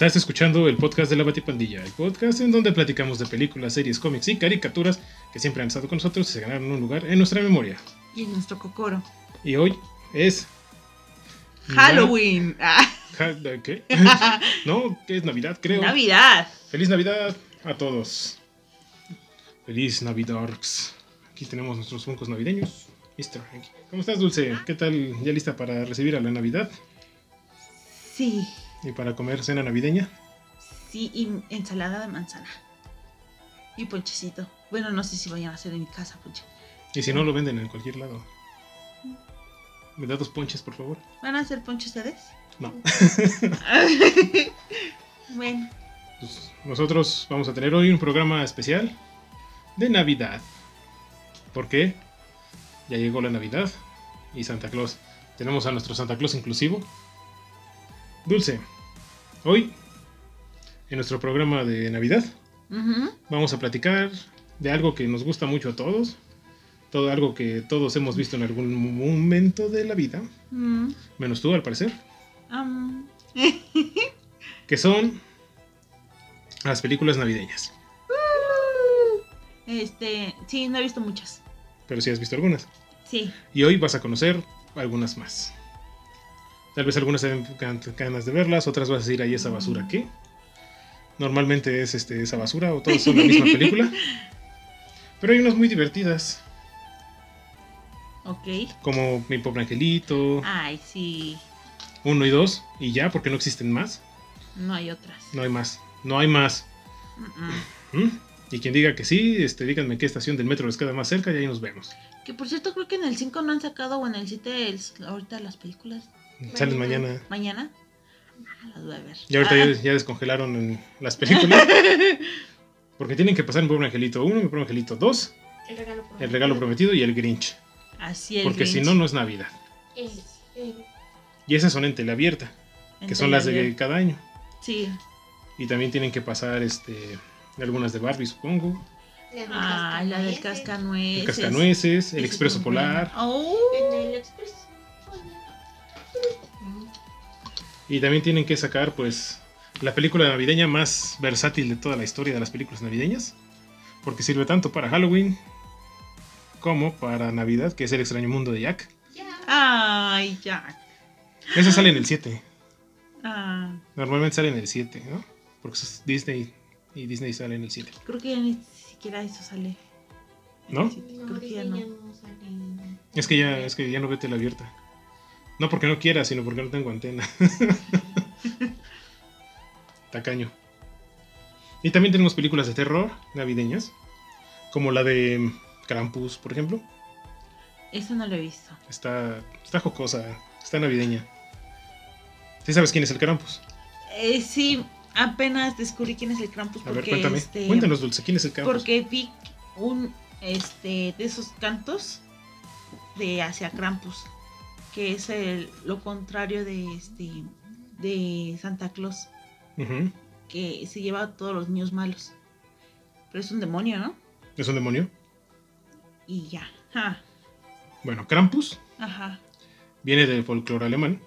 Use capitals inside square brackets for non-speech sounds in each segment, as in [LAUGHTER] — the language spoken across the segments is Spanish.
Estás escuchando el podcast de la Batipandilla, el podcast en donde platicamos de películas, series, cómics y caricaturas que siempre han estado con nosotros y se ganaron un lugar en nuestra memoria. Y en nuestro cocoro. Y hoy es. Halloween. [LAUGHS] Ah, ¿Qué? [LAUGHS] no, que es Navidad, creo. Navidad. Feliz Navidad a todos. Feliz Navidorks. Aquí tenemos nuestros funcos navideños. Mr. ¿Cómo estás, Dulce? ¿Qué tal? ¿Ya lista para recibir a la Navidad? Sí. ¿Y para comer cena navideña? Sí, y ensalada de manzana. Y ponchecito. Bueno, no sé si vayan a hacer en mi casa ponche. Y si no, lo venden en cualquier lado. ¿Me da dos ponches, por favor? ¿Van a hacer ponche ustedes? No. [LAUGHS] bueno. Pues nosotros vamos a tener hoy un programa especial de Navidad. ¿Por qué? Ya llegó la Navidad y Santa Claus. Tenemos a nuestro Santa Claus inclusivo. Dulce, hoy, en nuestro programa de Navidad, vamos a platicar de algo que nos gusta mucho a todos. Todo algo que todos hemos visto en algún momento de la vida. Mm, Menos tú, al parecer. [LAUGHS] Que son las películas navideñas. este, sí, no he visto muchas. Pero sí has visto algunas. Sí. Y hoy vas a conocer algunas más. Tal vez algunas te den gan- ganas de verlas, otras vas a decir, ahí esa basura, ¿qué? Normalmente es este, esa basura o todos son la misma [LAUGHS] película. Pero hay unas muy divertidas, Ok. como Mi Pobre Angelito, Ay, sí. 1 y 2, y ya, porque no existen más. No hay otras. No hay más, no hay más. Mm, mm. ¿Mm? Y quien diga que sí, este, díganme qué estación del metro les queda más cerca y ahí nos vemos. Que por cierto, creo que en el 5 no han sacado, o en el 7, el- ahorita las películas. Salen Mañana. mañana. Ah, las voy a ver. Y ahorita Ah, ya, ya descongelaron en las películas. [LAUGHS] Porque tienen que pasar en Pobre Angelito 1, Mi Pobre Angelito 2, El regalo prometido. El Regalo Prometido y El Grinch. Así el Porque si no, no es Navidad. Es el- Y esas son en tele abierta, que En son las de Teleabierta. cada año. Sí. Y también tienen que pasar este algunas de Barbie, supongo. la del Ah, la del cascanueces. cascanueces. El Cascanueces, El es Expreso Polar. Oh. En el Y también tienen que sacar, pues, la película navideña más versátil de toda la historia de las películas navideñas. Porque sirve tanto para Halloween como para Navidad, que es El extraño mundo de Jack. Ay, Jack. Esa sale en el 7. Ah, Normalmente sale en el 7, ¿no? Porque es Disney y Disney sale en el 7. creo que ya ni siquiera eso sale. ¿No? No, creo que ya Disney no. ya no sale. Es que ya, es que ya no ve tele abierta. No porque no quiera, sino porque no tengo antena. [LAUGHS] Tacaño. Y también tenemos películas de terror navideñas. Como la de Krampus, por ejemplo. Eso no lo he visto. Está, está jocosa, está navideña. ¿Sí sabes quién es el Krampus? Eh, sí, apenas descubrí quién es el Krampus A porque ver, cuéntame. este, Cuéntanos, Dulce, ¿quién es el Krampus? porque vi un este de esos cantos de hacia Krampus, que es el, lo contrario de este de Santa Claus, que se lleva a todos los niños malos. Pero es un demonio, ¿no? ¿Es un demonio? Y ya. Ja, Bueno, Krampus Ajá. viene del folclore alemán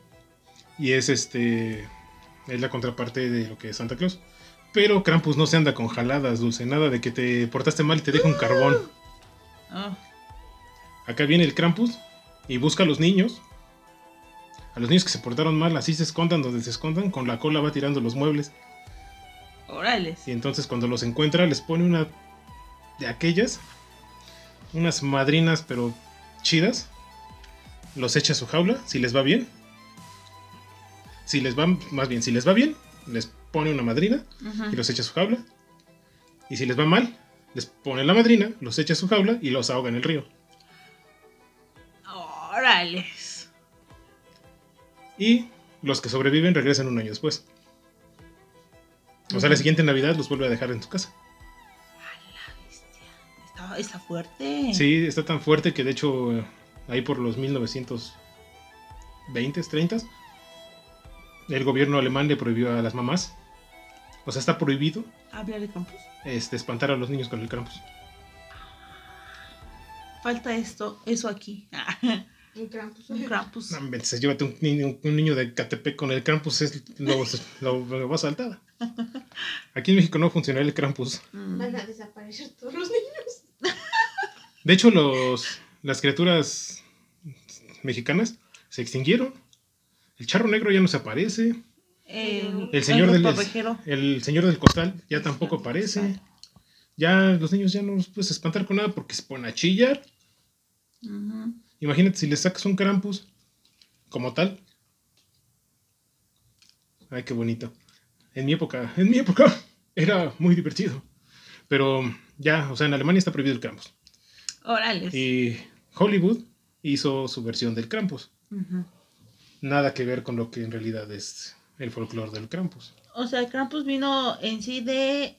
y es este es la contraparte de lo que es Santa Claus. Pero Krampus no se anda con jaladas, dulce, nada de que te portaste mal y te deja un carbón. Oh, Acá viene el Krampus y busca a los niños. A los niños que se portaron mal, así se escondan donde se escondan, con la cola va tirando los muebles. órales. Y entonces cuando los encuentra les pone una de aquellas, unas madrinas pero chidas. Los echa a su jaula, si les va bien. Si les va, más bien, si les va bien, les pone una madrina y los echa a su jaula. Y si les va mal, les pone la madrina, los echa a su jaula y los ahoga en el río. Órales. Y los que sobreviven regresan un año después. O sea, la siguiente Navidad los vuelve a dejar en su casa. A la bestia. Está, está fuerte. Sí, está tan fuerte que de hecho ahí por los 1920s, 30s, el gobierno alemán le prohibió a las mamás, o sea, está prohibido Habla de Krampus. este, espantar a los niños con el Krampus. Falta esto, eso aquí. [LAUGHS] Un Krampus. Un Krampus. No, llévate un niño, un niño de Catepec con el Krampus, es, lo, lo, lo va a saltar. Aquí en México no funcionaría el Krampus. Mm. Van a desaparecer todos los niños. De hecho, los, las criaturas mexicanas se extinguieron. El charro negro ya no se aparece. El, El señor, del, el señor del costal ya tampoco aparece. Ya los niños ya no los puedes espantar con nada porque se ponen a chillar. Ujú. Imagínate si le sacas un Krampus como tal. Ay, qué bonito. En mi época, en mi época [LAUGHS] era muy divertido. Pero ya, o sea, en Alemania está prohibido el Krampus. Órales. Y Hollywood hizo su versión del Krampus. Nada que ver con lo que en realidad es el folclore del Krampus. O sea, el Krampus vino en sí de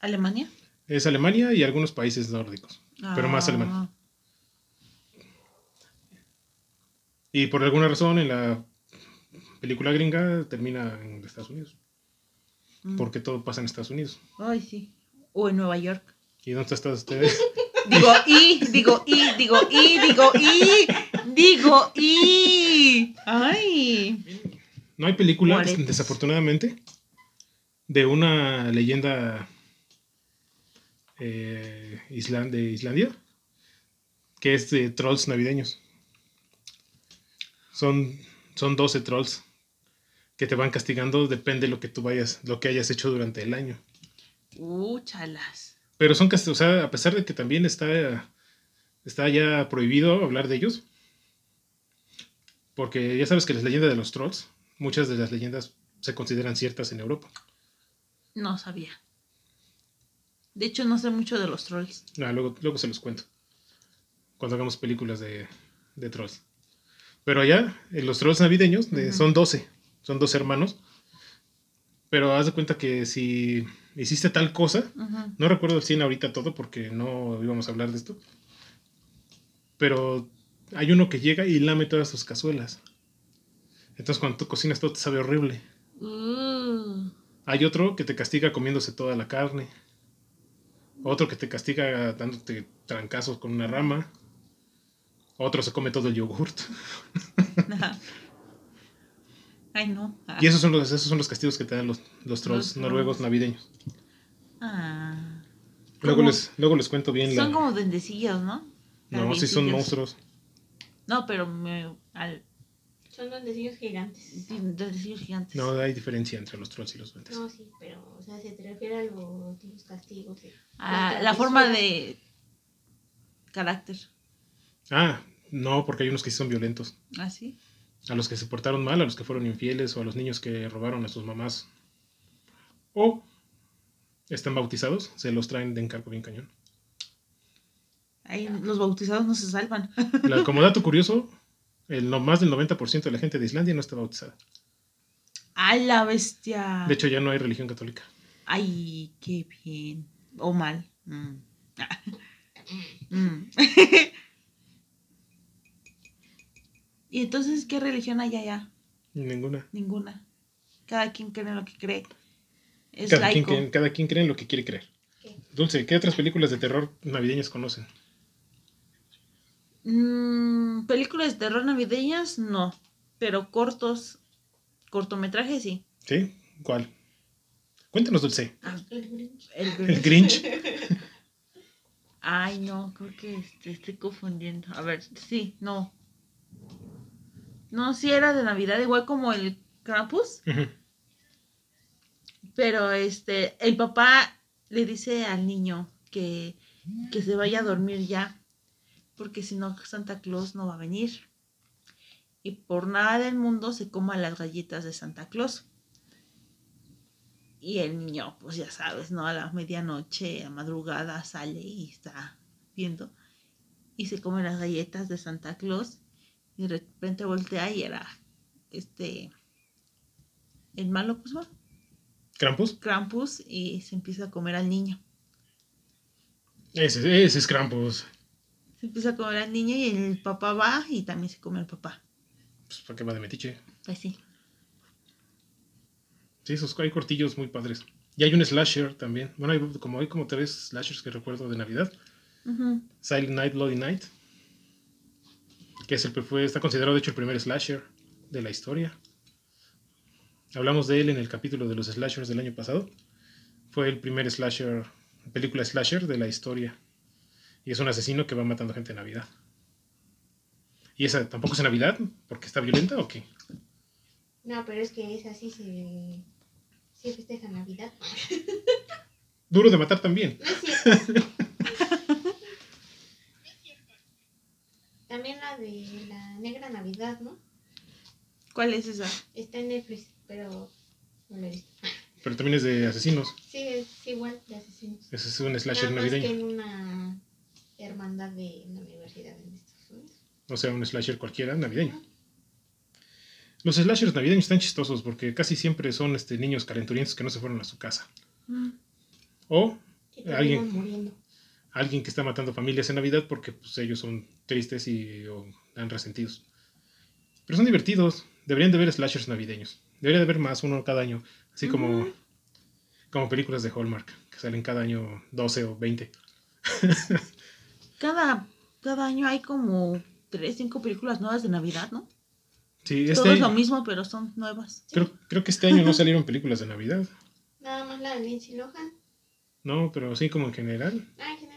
Alemania. Es Alemania y algunos países nórdicos, pero más Ah. alemán. Y por alguna razón en la película gringa termina en Estados Unidos. Mm. Porque todo pasa en Estados Unidos. Ay, sí. O en Nueva York. ¿Y dónde están ustedes? [LAUGHS] Digo y, digo y, digo y, digo y, digo y. Ay. No hay película, Guaretes. desafortunadamente, de una leyenda eh, de Islandia que es de trolls navideños. Son, son 12 trolls que te van castigando, depende de lo que tú vayas, lo que hayas hecho durante el año. Uh, chalas. Pero son o sea, a pesar de que también está, está ya prohibido hablar de ellos, porque ya sabes que las leyendas de los trolls, muchas de las leyendas se consideran ciertas en Europa. No sabía. De hecho, no sé mucho de los trolls. Ah, luego, luego se los cuento. Cuando hagamos películas de, de trolls. Pero allá, en los trolls navideños, son 12. Son 12 hermanos. Pero haz de cuenta que si hiciste tal cosa, no recuerdo el 100 ahorita todo porque no íbamos a hablar de esto. Pero hay uno que llega y lame todas sus cazuelas. Entonces cuando tú cocinas todo te sabe horrible. Uh, Hay otro que te castiga comiéndose toda la carne. Otro que te castiga dándote trancazos con una rama. Otro se come todo el yogurt. Ay, no. Ah. Y esos son los, esos son los castigos que te dan los, los trolls Los noruegos trolls. navideños. Ah. Luego ¿Cómo? les, luego les cuento bien Son la... como dendecillos, ¿no? No, sí son monstruos. No, pero me, al, Son duendecillos gigantes. dendecillos gigantes. No hay diferencia entre los trolls y los duendes. No, sí, pero, o sea, se te refiere a los, los castigos. de- Ah, la forma de carácter. Ah, no, porque hay unos que sí son violentos. ¿Así? A los que se portaron mal, a los que fueron infieles o a los niños que robaron a sus mamás. O están bautizados, se los traen de encargo bien cañón. Ahí los bautizados no se salvan. La- [LAUGHS] como dato curioso, el, no, más del 90% de la gente de Islandia no está bautizada. ¡A la bestia! De hecho, ya no hay religión católica. Ay, qué bien. O mal. Mm. [LAUGHS] Mm. [LAUGHS] ¿Y entonces qué religión hay allá? Ninguna. Ninguna. Cada quien cree en lo que cree. Es Cada quien, laico. cree- cada quien cree en lo que quiere creer. ¿Qué? Dulce, ¿qué otras películas de terror navideñas conocen? Mm, películas de terror navideñas, no. Pero cortos, cortometrajes, sí. ¿Sí? ¿Cuál? Cuéntanos, Dulce. Ah, El Grinch. el El Grinch. [LAUGHS] Ay, no, creo que este, estoy confundiendo. A ver, sí, no. No, sí era de Navidad, igual como el Krampus. Pero este, el papá le dice al niño que, que se vaya a dormir ya. Porque si no, Santa Claus no va a venir. Y por nada del mundo se coma las galletas de Santa Claus. Y el niño, pues ya sabes, ¿no? A la medianoche, a madrugada, sale y está viendo. Y se come las galletas de Santa Claus. Y de repente voltea y era este. El malo, pues va. ¿Krampus? Krampus y se empieza a comer al niño. Ese, ese es Krampus. Se empieza a comer al niño y el papá va y también se come al papá. Pues, ¿para qué va de metiche? Pues sí. Sí, esos hay cortillos muy padres. Y hay un slasher también. Bueno, hay como, hay como tres slashers que recuerdo de Navidad. Silent Night, Bloody Night. Que es el, fue, está considerado de hecho el primer slasher de la historia. Hablamos de él en el capítulo de los slashers del año pasado. Fue el primer slasher, película slasher de la historia. Y es un asesino que va matando gente en Navidad. ¿Y esa tampoco es en Navidad? ¿Porque está violenta o qué? No, pero es que esa sí se, se festeja Navidad. Duro de matar también. No es cierto. [LAUGHS] De la Negra Navidad, ¿no? ¿Cuál es esa? Está en Netflix, pero no la he visto. [LAUGHS] Pero también es de asesinos. Sí, es igual de asesinos. Ese es un slasher Nada más que navideño. en una hermandad de una universidad en Estados Unidos. O sea, un slasher cualquiera navideño. Los slashers navideños están chistosos porque casi siempre son este, niños calenturientos que no se fueron a su casa. Mm. O Alguien. muriendo. Alguien que está matando familias en Navidad porque pues, ellos son tristes y o, están resentidos. Pero son divertidos. Deberían de ver slashers navideños. Debería de haber más, uno cada año. Así como, Ujú. como películas de Hallmark, que salen cada año 12 o 20. Cada, cada año hay como tres, cinco películas nuevas de Navidad, ¿no? Sí, Todo este, es lo mismo, pero son nuevas. creo, creo que este año no salieron películas de Navidad. Nada más la de Lindsay Lohan. No, pero sí como en general. Ah, en general.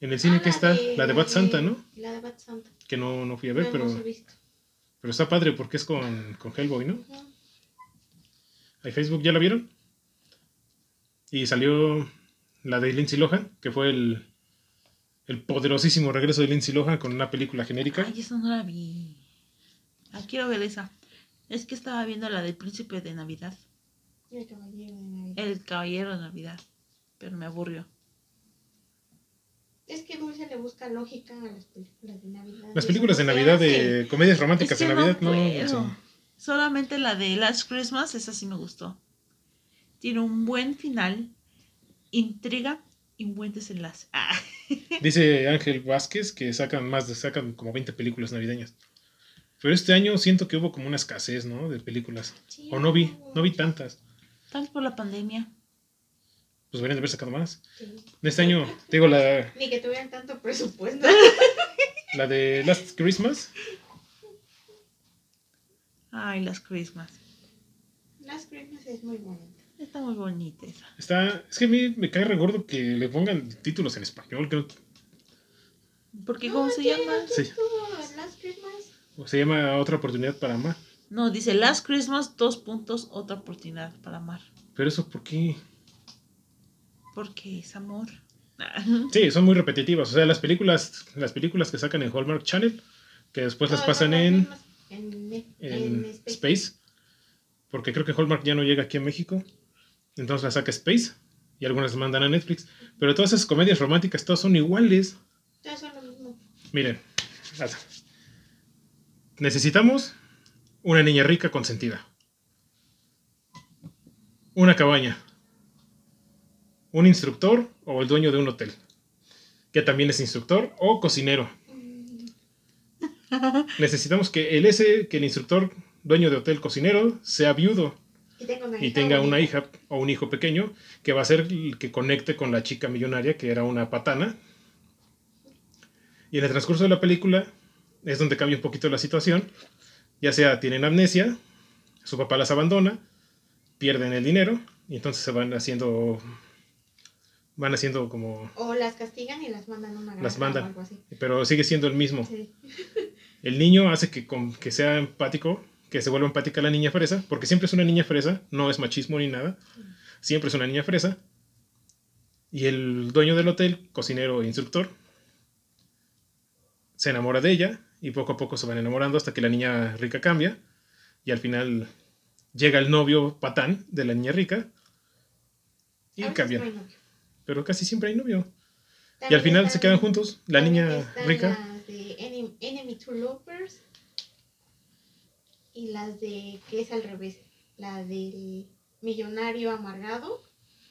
En el cine Ah, que está, la de Bad Santa, ¿no? La de Bad Santa. Que no, no fui a No ver, pero, hemos visto. pero está padre porque es con, con Hellboy, ¿no? Ujú. ¿Hay Facebook ya la vieron? Y salió la de Lindsay Lohan, que fue el, el poderosísimo regreso de Lindsay Lohan con una película genérica. Ay, esa no la vi. Ah, quiero ver esa. Es que estaba viendo la del príncipe de Navidad. El caballero de Navidad. El caballero de Navidad. Pero me aburrió. Es que Dulce le busca lógica a las películas de Navidad. Las películas de Navidad, de comedias románticas Es que en Navidad, no. no no puedo. sé. Solamente la de Last Christmas, esa sí me gustó. Tiene un buen final, intriga y un buen desenlace. [LAUGHS] Ah. Dice Ángel Vázquez que sacan más de, sacan como 20 películas navideñas. Pero este año siento que hubo como una escasez, ¿no? De películas. Sí, O no vi, no vi tantas. Tal vez por la pandemia. Pues deberían de haber sacado más. Sí. Este año, te digo, la, [LAUGHS] Ni que tuvieran tanto presupuesto. [LAUGHS] la de Last Christmas. Ay, Last Christmas. Las Christmas es muy bonita. Está muy bonita esa. Está, es que a mí me cae regordo que le pongan títulos en español. Que no- Porque No, ¿cómo se llama? Sí. Last Christmas. o se llama Otra oportunidad para amar. No, dice Last Christmas, dos puntos, otra oportunidad para amar. Pero eso, ¿por qué? Porque es amor. Sí, son muy repetitivas. O sea, las películas, las películas que sacan en Hallmark Channel, que después las pasan las en. En, en, en Space. Space. Porque creo que Hallmark ya no llega aquí a México. Entonces la saca Space. Y algunas las mandan a Netflix. Pero todas esas comedias románticas, todas son iguales. Todas son lo mismo. Miren. Necesitamos una niña rica consentida. Una cabaña. Un instructor o el dueño de un hotel. Que también es instructor o cocinero. Necesitamos que el ese, que el instructor, dueño de hotel cocinero, sea viudo Y, una tenga una hija o un hijo pequeño que va a ser el que conecte con la chica millonaria que era una patana. Y en el transcurso de la película es donde cambia un poquito la situación. Ya sea tienen amnesia, su papá las abandona, pierden el dinero y entonces se van haciendo van haciendo como O las castigan y las mandan a una granja Las mandan. o algo así. pero sigue siendo el mismo. Sí. [LAUGHS] El niño hace que, con, que sea empático, que se vuelva empática la niña fresa, porque siempre es una niña fresa, no es machismo ni nada, siempre es una niña fresa. Y el dueño del hotel, cocinero e instructor, se enamora de ella y poco a poco se van enamorando hasta que la niña rica cambia y al final llega el novio patán de la niña rica y cambian. no. Pero casi siempre hay novio. Y al También final se quedan juntos, la también niña están rica. Las de Enemy, Enemy to Lovers. Y las de. que es al revés. La del millonario amargado.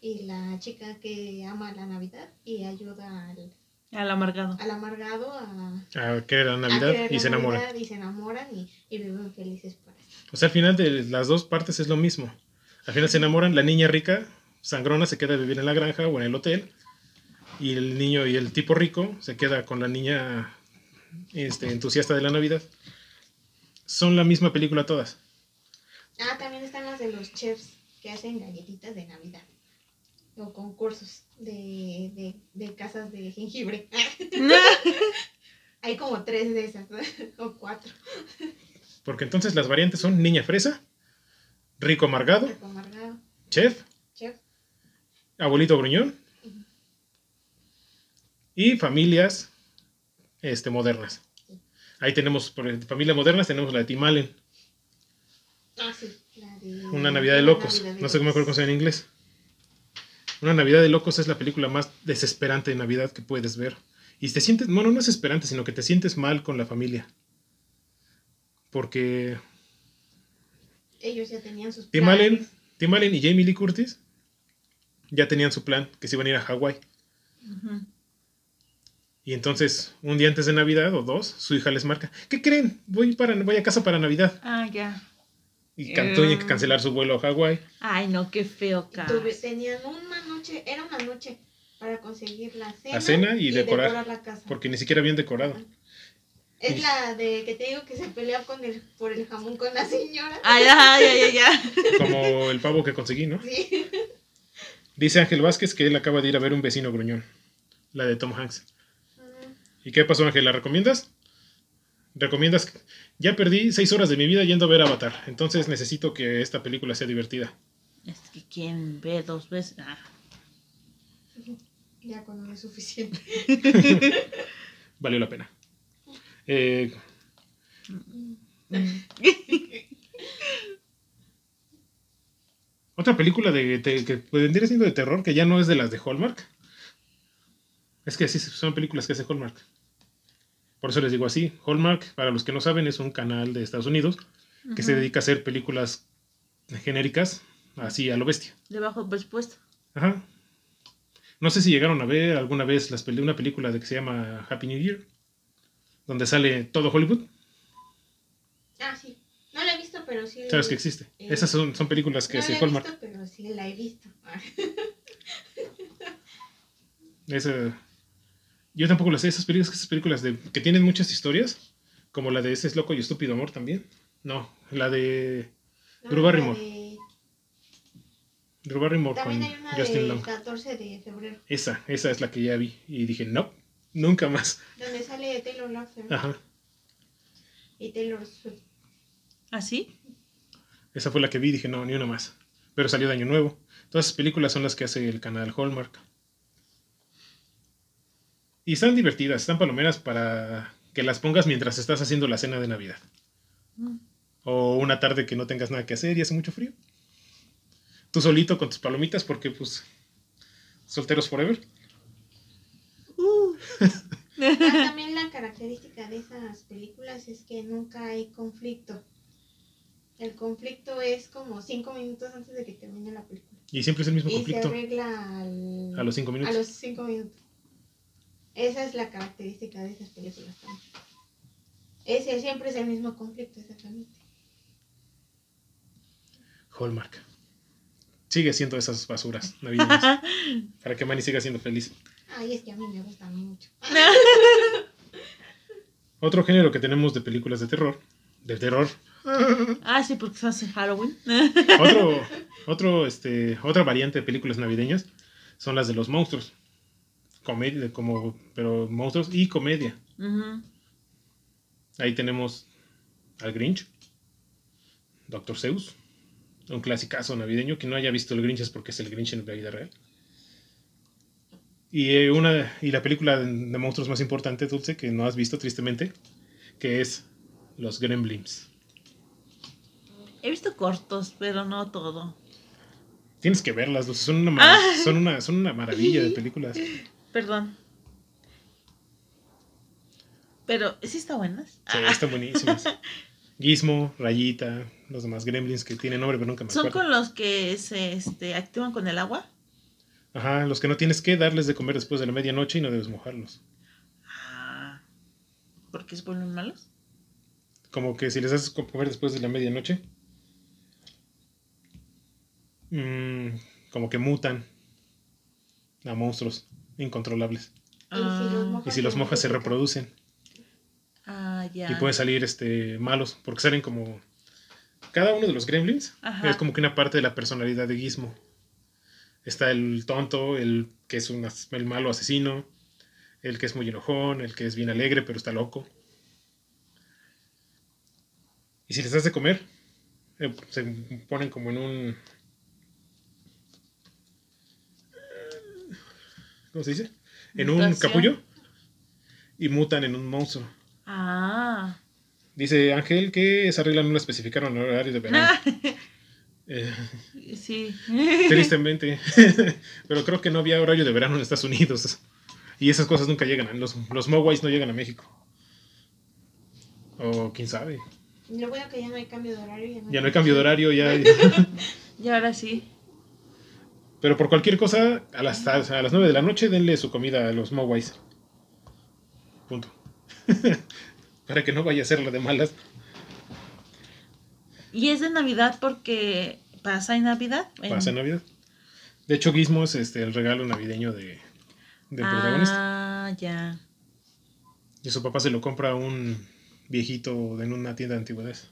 Y la chica que ama la Navidad y ayuda al, Al amargado. al amargado a, A querer la Navidad creer y la se enamoran. Y se enamoran y, y viven felices para siempre. O sea, al final de las dos partes es lo mismo. Al final se enamoran, la niña rica, sangrona, se queda a vivir en la granja o en el hotel. Y el niño y el tipo rico se queda con la niña este, entusiasta de la Navidad, son la misma película todas. Ah, también están las de los chefs que hacen galletitas de Navidad. O concursos de, de, de casas de jengibre. [LAUGHS] Hay como tres de esas, [LAUGHS] o cuatro. Porque entonces las variantes son Niña Fresa, Rico Amargado, Rico amargado, Chef, chef. Abuelito Gruñón y familias este, modernas. Ahí tenemos, por familias modernas, tenemos la de Tim Allen, Ah, sí, la de... Una Navidad de Locos. Navidad de No sé cómo me acuerdo cómo se en inglés. Una Navidad de Locos es la película más desesperante de Navidad que puedes ver. Y te sientes, bueno, no es esperante, sino que te sientes mal con la familia. Porque Ellos ya tenían sus Tim. Allen, Tim Allen y Jamie Lee Curtis ya tenían su plan, que se iban a ir a Hawái. Y entonces, un día antes de Navidad o dos, su hija les marca, ¿qué creen? Voy, para, voy a casa para Navidad. Ah, ya. Y can- tienen que cancelar su vuelo a Hawái. Ay, no, qué feo, tuve- tenían una noche, era una noche para conseguir la cena, La cena y decorar, la casa. Porque ni siquiera habían decorado. Es y- la de que te digo que se pelea con el, por el jamón con la señora. Ay, ay, ay, ay, ay. Como el pavo que conseguí, ¿no? Sí. [LAUGHS] Dice Ángel Vázquez que él acaba de ir a ver un vecino gruñón. La de Tom Hanks. Mm, ¿Y qué pasó, Ángel? ¿La recomiendas? ¿Recomiendas? Ya perdí seis horas de mi vida yendo a ver Avatar. Entonces necesito que esta película sea divertida. Es que quien ve dos veces. Ah. Ya con uno es suficiente. [LAUGHS] Valió la pena. Eh, otra película de, te- que vendría siendo de terror, que ya no es de las de Hallmark. Es que sí, son películas que hace Hallmark. Por eso les digo así. Hallmark, para los que no saben, es un canal de Estados Unidos que se dedica a hacer películas genéricas, así a lo bestia. De bajo presupuesto. Ajá. No sé si llegaron a ver alguna vez las una película de que se llama Happy New Year, donde sale todo Hollywood. Ah, sí. No la he visto, pero sí. Sabes que existe. Esas son, son películas que no he Hallmark. visto, pero sí la he visto. [LAUGHS] Esa- yo tampoco las sé. Esas películas, esas películas de, que tienen muchas historias, como la de Ese es loco y estúpido amor también. No, la de no, Drew Barrymore. de- Drew Barrymore con También hay una Justin del Long. 14 de febrero, Esa, esa es la que ya vi. Y dije, no, nunca más. donde sale Taylor Lautner Ajá. y Taylor Swift. ¿Ah, sí? Esa fue la que vi dije, no, ni una más. Pero salió de Año Nuevo. Todas esas películas son las que hace el canal Hallmark. Y están divertidas, están palomeras para que las pongas mientras estás haciendo la cena de Navidad. Mm. O una tarde que no tengas nada que hacer y hace mucho frío. Tú solito con tus palomitas porque pues solteros forever. Uh. [LAUGHS] Ah, también la característica de esas películas es que nunca hay conflicto. El conflicto es como cinco minutos antes de que termine la película. Y siempre es el mismo Y se conflicto arregla al- a los cinco a minutos. los cinco minutos. Esa es la característica de esas películas también. Ese siempre es el mismo conflicto, exactamente. Hallmark. Sigue siendo esas basuras navideñas [LAUGHS] para que Manny siga siendo feliz. Ay, es que a mí me gustan mucho. [LAUGHS] Otro género que tenemos de películas de terror, de terror, [LAUGHS] ah, sí, porque se hace Halloween. otro, [LAUGHS] otro, este, otra variante de películas navideñas son las de los monstruos, comedia, como, pero monstruos y comedia. Ahí tenemos al Grinch, Doctor Zeus, un clasicazo navideño que no haya visto el Grinch es porque es el Grinch en la vida real. Y eh, una y la película de, de monstruos más importante, Dulce, que no has visto tristemente, que es Los Gremlins. He visto cortos, pero no todo. Tienes que verlas, son una, Ah. son una, son una maravilla de películas. [LAUGHS] Perdón. Pero, ¿sí está buenas? Sí, están buenísimas. [LAUGHS] Gizmo, Rayita, los demás Gremlins que tienen nombre, pero nunca me ¿Son acuerdo. con los que se este, activan con el agua? Ajá, los que no tienes que darles de comer después de la medianoche y no debes mojarlos. Ah, ¿por qué se vuelven malos? Como que si les haces comer después de la medianoche, mm, como que mutan a monstruos incontrolables. Y si los Ah, mojas, Y si los mojas se reproducen. ya. Y pueden salir este, malos, porque salen como... Cada uno de los gremlins Ajá. es como que una parte de la personalidad de Gizmo. Está el tonto, el que es un as- el malo asesino, el que es muy enojón, el que es bien alegre pero está loco. Y si les das de comer, eh, se ponen como en un... ¿Cómo se dice? En un capullo. Y mutan en un monstruo. Ah. Dice Ángel que esa regla no la especificaron en el horario de verano. [LAUGHS] Eh, sí. tristemente. [LAUGHS] Pero creo que no había horario de verano en Estados Unidos. Y esas cosas nunca llegan. Los, los Moways no llegan a México. O quién sabe. Lo bueno que ya no hay cambio de horario. Ya no hay cambio de horario. ya [LAUGHS] Y ahora sí. Pero por cualquier cosa, a las, a las 9 de la noche denle su comida a los Moways. Punto. [LAUGHS] Para que no vaya a ser la de malas. Y es de Navidad porque pasa en Navidad. En- Pasa Navidad. De hecho, Gizmo es este, el regalo navideño de, del protagonista. Ah, ya. Y su papá se lo compra a un viejito en una tienda de antigüedades.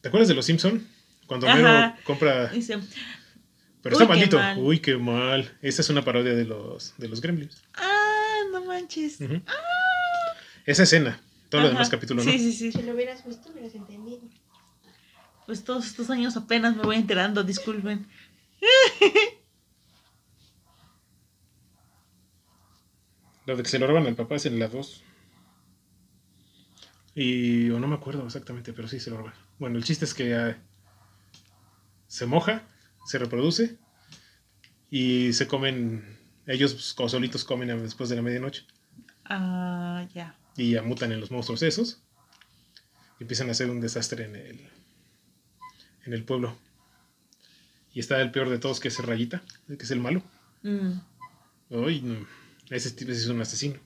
¿Te acuerdas de los Simpson? Cuando. Homero compra. Dice, Pero Uy, está maldito. mal. Uy, qué mal. Esta es una parodia de los, de los Gremlins. ah, no manches. Ujú. Esa escena. Todo lo Ajá. demás capítulo, ¿no? Sí, sí, sí. Si lo hubieras visto, hubieras entendido. Pues todos estos años apenas me voy enterando, disculpen. [LAUGHS] Lo de que se lo roban al papá es en la 2. Y. O no me acuerdo exactamente, pero sí se lo roban. Bueno, el chiste es que ah, se moja, se reproduce y se comen. Ellos pues, solitos comen después de la medianoche Ah, ya. y ya mutan en los monstruos esos. Y empiezan a hacer un desastre en el, en el pueblo. Y está el peor de todos, que es Rayita, que es el malo. Mm. Uy, no. Ese tipo es un asesino.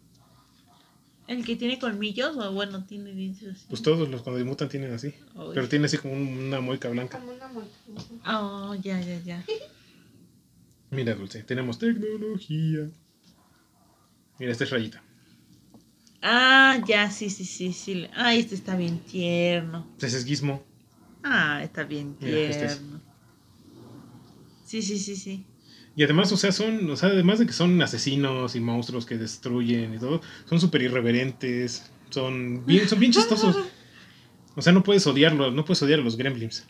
¿El que tiene colmillos o bueno, tiene dientes así? Pues todos los cuando mutan tienen así. Pero tiene así como un- una mueca blanca. Como una muerte. Oh, ya, ya, ya. [LAUGHS] Mira, Dulce, tenemos tecnología. Mira, esta es Rayita. Ah, ya, sí, sí, sí, sí. Ah, este está bien tierno. Ese es Gizmo. Ah, está bien Mira, este es. tierno. Sí, sí, sí, sí. Y además, o sea, son, o sea, además de que son asesinos y monstruos que destruyen y todo, son súper irreverentes, son bien, son bien [LAUGHS] chistosos. O sea, no puedes odiarlo, no puedes odiar a los gremlins.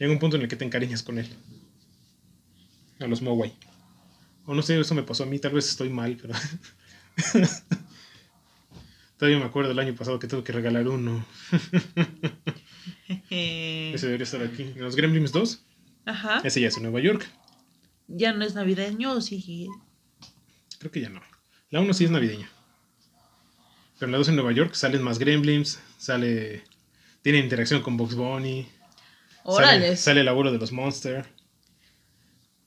Llega un punto en el que te encariñas con él. A los Mowai. O no sé, eso me pasó a mí, tal vez estoy mal, pero... [LAUGHS] Todavía me acuerdo el año pasado que tuve que regalar uno. [LAUGHS] Ese debería estar aquí. Los Gremlins 2, Ajá. ese ya es en Nueva York. Ya no es navideño, ¿o sí. Creo que ya no. La 1 sí es navideña. Pero en la 2 en Nueva York salen más gremlins, sale... Tiene interacción con Bugs Bunny. Sale, Órale. sale el abuelo de los Monster.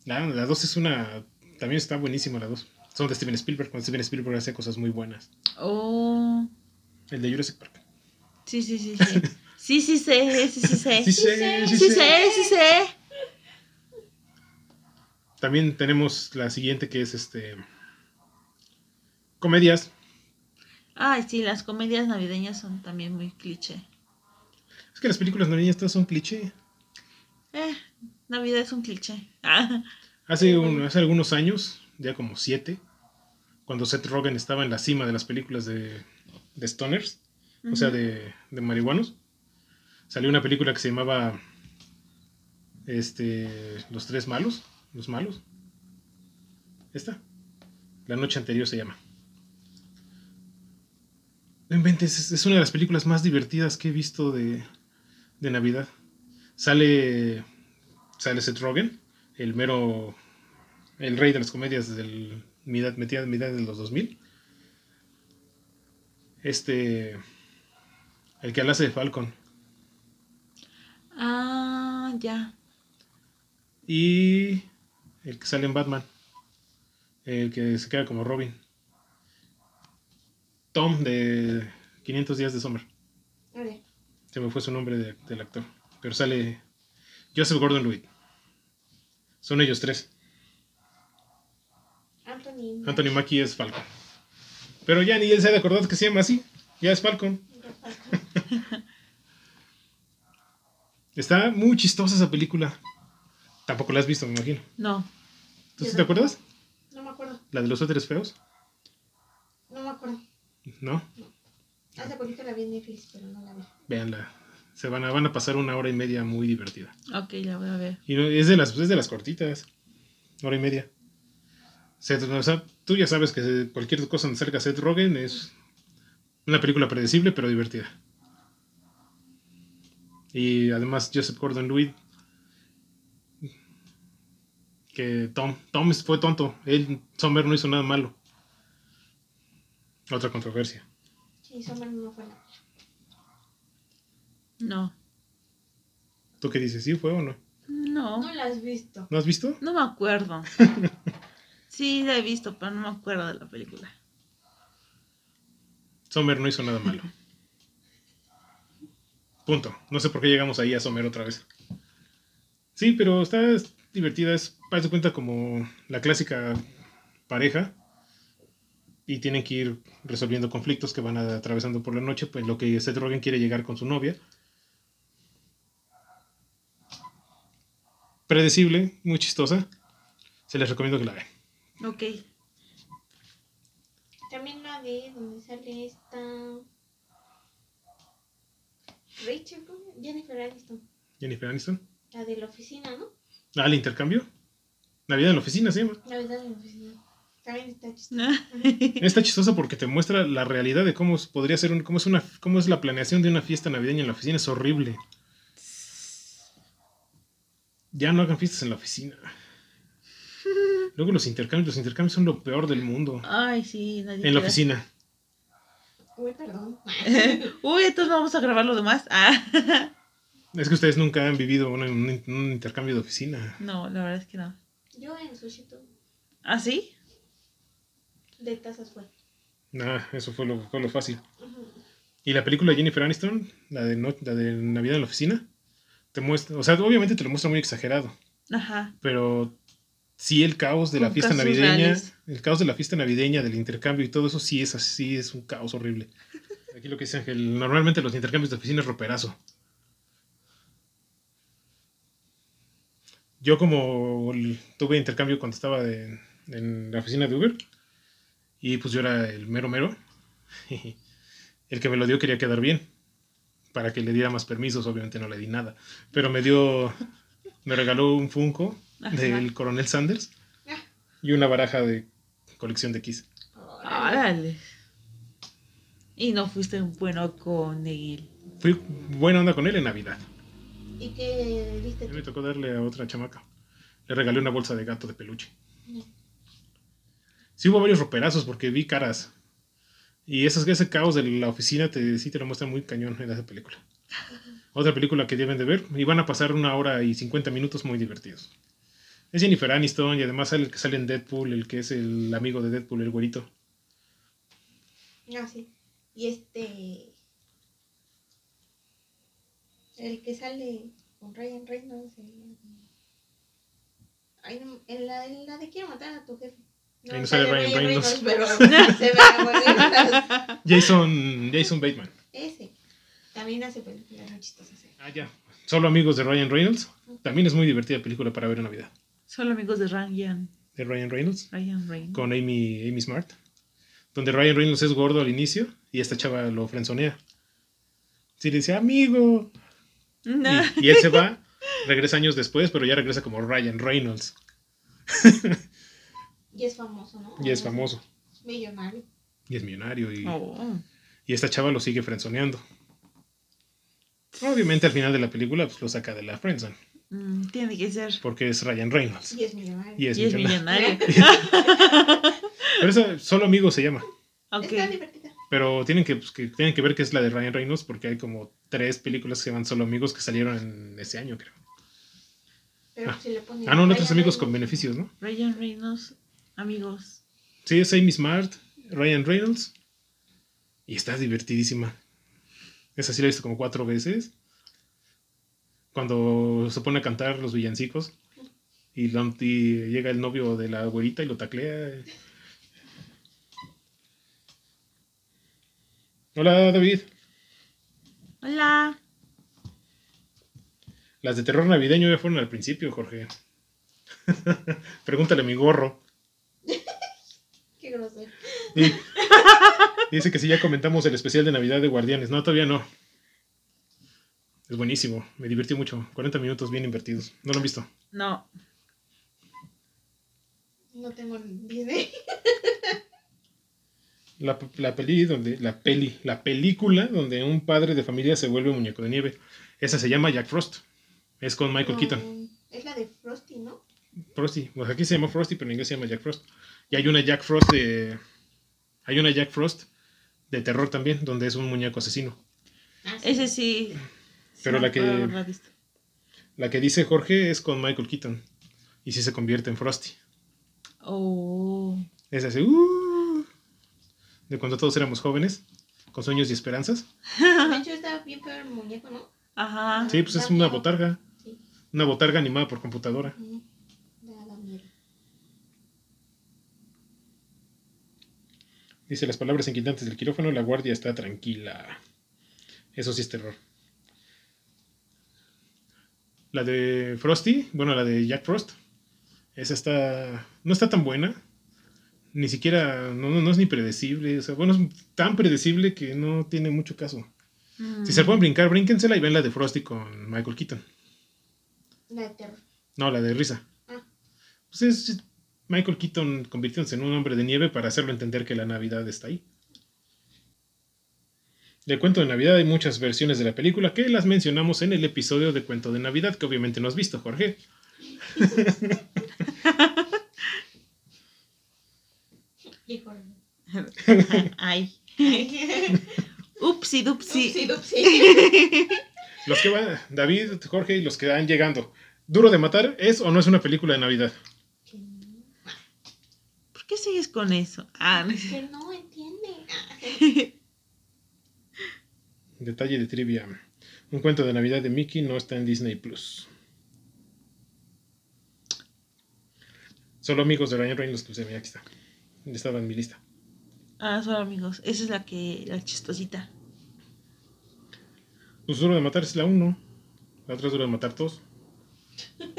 La, la 2 es una... También está buenísima la 2. Son de Steven Spielberg. Cuando Steven Spielberg hace cosas muy buenas. Oh. El de Jurassic Park. Sí, sí, sí, sí. Sí, sí sé, sí, sí sé. Sí Sí, sé, sí sé, sé. sí sé. También tenemos la siguiente que es este... Comedias. Ay, sí, las comedias navideñas son también muy cliché. Es que las películas navideñas todas son cliché. Eh, Navidad es un cliché. [LAUGHS] Hace, un- hace algunos años, ya como siete, cuando Seth Rogen estaba en la cima de las películas de, de Stoners, o sea, de, de marihuanos, salió una película que se llamaba este, Los Tres Malos, Los Malos. Esta, La Noche Anterior se llama. No inventes, es, una de las películas más divertidas que he visto de, de Navidad. Sale, sale Seth Rogen, el mero, el rey de las comedias del mitad, metida mitad de los 2000. Este, el que hace de Falcon. Ah, ya. Y el que sale en Batman. El que se queda como Robin. Tom de 500 días de Summer. Vale. Se me fue su nombre de- del actor. Pero sale Joseph Gordon-Levitt. Son ellos tres. Anthony. Anthony Mackie es Falcon. Pero ya ni él se ha de acordar que se llama así. Ya es Falcon. Falcon. [LAUGHS] Está muy chistosa esa película. Tampoco la has visto, me imagino. No. ¿Tú sí te acuerdas? No me acuerdo. ¿La de los suéteres feos? No me acuerdo. ¿No? Hace poquito la vi en Netflix, pero no la vi. Véanla. Se van a, van a pasar una hora y media muy divertida. Ok, la voy a ver. Y no- es, de las, es de las cortitas. Hora y media. Seth- o sea, tú ya sabes que cualquier cosa donde salga Seth Rogen es una película predecible pero divertida. Y además Joseph Gordon-Levitt que Tom, Tom fue tonto. Él, Sommer no hizo nada malo. Otra controversia. Sí, Summer no fue la. No. ¿Tú qué dices? ¿Sí fue o no? No. No la has visto. ¿No has visto? No me acuerdo. [LAUGHS] Sí, la he visto, pero no me acuerdo de la película. Sommer no hizo nada malo. Punto. No sé por qué llegamos ahí a Sommer otra vez. Sí, pero está divertida. Es, haz de cuenta, como la clásica pareja. Y tienen que ir resolviendo conflictos que van atravesando por la noche. Pues lo que Seth Rogen quiere llegar con su novia. Predecible, muy chistosa. Se les recomiendo que la vean. Ok. También la de donde sale esta. Rachel, ¿cómo? Jennifer Aniston. Jennifer Aniston. La de la oficina, ¿no? Ah, el intercambio. Navidad en la oficina. La verdad de la oficina. También está chistosa. [LAUGHS] Está chistoso porque te muestra la realidad de cómo podría ser un, cómo es una cómo es la planeación de una fiesta navideña en la oficina es horrible. Ya no hagan fiestas en la oficina. Luego los intercambios, los intercambios son lo peor del mundo. Ay, sí, nadie En la oficina. Uy, perdón. [LAUGHS] Uy, entonces vamos a grabar lo demás. Ah. [LAUGHS] Es que ustedes nunca han vivido un, un- un intercambio de oficina. No, la verdad es que no. Yo en Sushito ¿Ah, sí? de tazas fue. Nah, eso fue lo, fue lo fácil. Y la película de Jennifer Aniston, la de, no- la de Navidad en la oficina, te muestra, o sea, obviamente te lo muestra muy exagerado. Ajá. pero sí el caos de la fiesta navideña, reales. el caos de la fiesta navideña, del intercambio y todo eso sí es así, es un caos horrible. [LAUGHS] Aquí lo que dice Ángel, normalmente los intercambios de oficina es roperazo. Yo como tuve intercambio cuando estaba de- en la oficina de Uber y pues yo era el mero mero, [LAUGHS] el que me lo dio quería quedar bien para que le diera más permisos, obviamente no le di nada, pero me dio, me regaló un Funko del coronel Sanders y una baraja de colección de Kiss. Órale. Y no fuiste bueno con él. Fui buena onda con él en Navidad. ¿Y qué diste mí me tocó darle a otra chamaca. Le regalé una bolsa de gato de peluche. Sí hubo varios roperazos porque vi caras. Y esos, ese caos de la oficina te, sí te lo muestra muy cañón en esa película. Otra película que deben de ver. Y van a pasar una hora y 50 minutos muy divertidos. Es Jennifer Aniston y además sale el que sale en Deadpool, el que es el amigo de Deadpool, el güerito. Ah, sí. Y este. El que sale con Ryan Reynolds. el- Ay, no, en, la, en la de Quiero matar a tu jefe. Ahí no sale Ryan Reynolds. [LAUGHS] pero se ve bonito. Jason, Jason Bateman. Ese. También hace películas muy chistosas. ¿eh? Ah, ya. Solo amigos de Ryan Reynolds. También es muy divertida película para ver en Navidad. Solo amigos de Ryan, De Ryan Reynolds. Ryan Reynolds. con Amy, Amy Smart, donde Ryan Reynolds es gordo al inicio y esta chava lo frenzonea. Sí, le dice, amigo. No. Y, y él se va, regresa años después, pero ya regresa como Ryan Reynolds. Y es famoso, ¿no? Y es famoso. Millonario. Y es millonario. Y, Oh. y esta chava lo sigue frenzoneando. Obviamente al final de la película pues, lo saca de la friendzone, Mm, tiene que ser. porque es Ryan Reynolds. Y es millonario. Y es, y es millonario. millonario. [LAUGHS] Pero esa solo amigo se llama. ok. Está. Pero tienen que, pues, que, tienen que ver que es la de Ryan Reynolds, porque hay como tres películas que se llaman Solo Amigos que salieron en ese año, creo. Pero Ah. si le ponen. Ah, no, otros Ryan amigos con beneficios, ¿no? Ryan Reynolds, amigos. Sí, es Amy Smart, Ryan Reynolds. Y está divertidísima. Esa sí la he visto como cuatro veces. Cuando se pone a cantar los villancicos. Y, y llega el novio de la güerita y lo taclea. Hola, David. Hola. Las de terror navideño ya fueron al principio, Jorge. [LAUGHS] Pregúntale a mi gorro. [LAUGHS] Qué grosero. Y- dice que si ya comentamos el especial de Navidad de Guardianes. No, todavía no. Es buenísimo. Me divirtió mucho. 40 minutos bien invertidos. ¿No lo han visto? No. No tengo Disney. [LAUGHS] La, la peli donde. La peli. La película donde un padre de familia se vuelve muñeco de nieve. Esa se llama Jack Frost. Es con Michael No, Keaton. Es la de Frosty, ¿no? Frosty. Pues aquí se llama Frosty, pero en inglés se llama Jack Frost. Y hay una Jack Frost de. Hay una Jack Frost de terror también, donde es un muñeco asesino. Ah, Ese sí. Pero sí la que-. La que dice Jorge es con Michael Keaton. Y sí se convierte en Frosty. Oh. Es así. "Uh", de cuando todos éramos jóvenes, con sueños y esperanzas. De hecho, está bien peor el muñeco, ¿no? Ajá. Sí, pues es una miedo. botarga. Sí. Una botarga animada por computadora. Miedo. Dice las palabras inquietantes del quirófano, la guardia está tranquila. Eso sí es terror. La de Frosty, bueno, la de Jack Frost, esa está, no está tan buena. Ni siquiera, no, no- no es ni predecible. O sea, bueno, es tan predecible que no tiene mucho caso. Mm. Si se pueden brincar, brínquensela y ven la de Frosty con Michael Keaton. La de terror. No, la de risa. Ah. Pues es Michael Keaton convirtiéndose en un hombre de nieve para hacerlo entender que la Navidad está ahí. De Cuento de Navidad hay muchas versiones de la película que las mencionamos en el episodio de Cuento de Navidad, que obviamente no has visto, Jorge. [LAUGHS] Ay. Ay. Upsi dupsi. Upsi, dupsi. Los que van, David, Jorge y los que van llegando. ¿Duro de matar es o no es una película de Navidad? Que ¿Por qué sigues con eso? Ah, no sé. que no entiende. Detalle de trivia. Un cuento de Navidad de Mickey no está en Disney Plus. Solo amigos de Ryan Reynolds, pues mira, aquí está. Estaba en mi lista. Ah, solo amigos. Esa es la que, la chistosita. Pues duro de matar es la 1. La otra es duro de matar todos. [LAUGHS]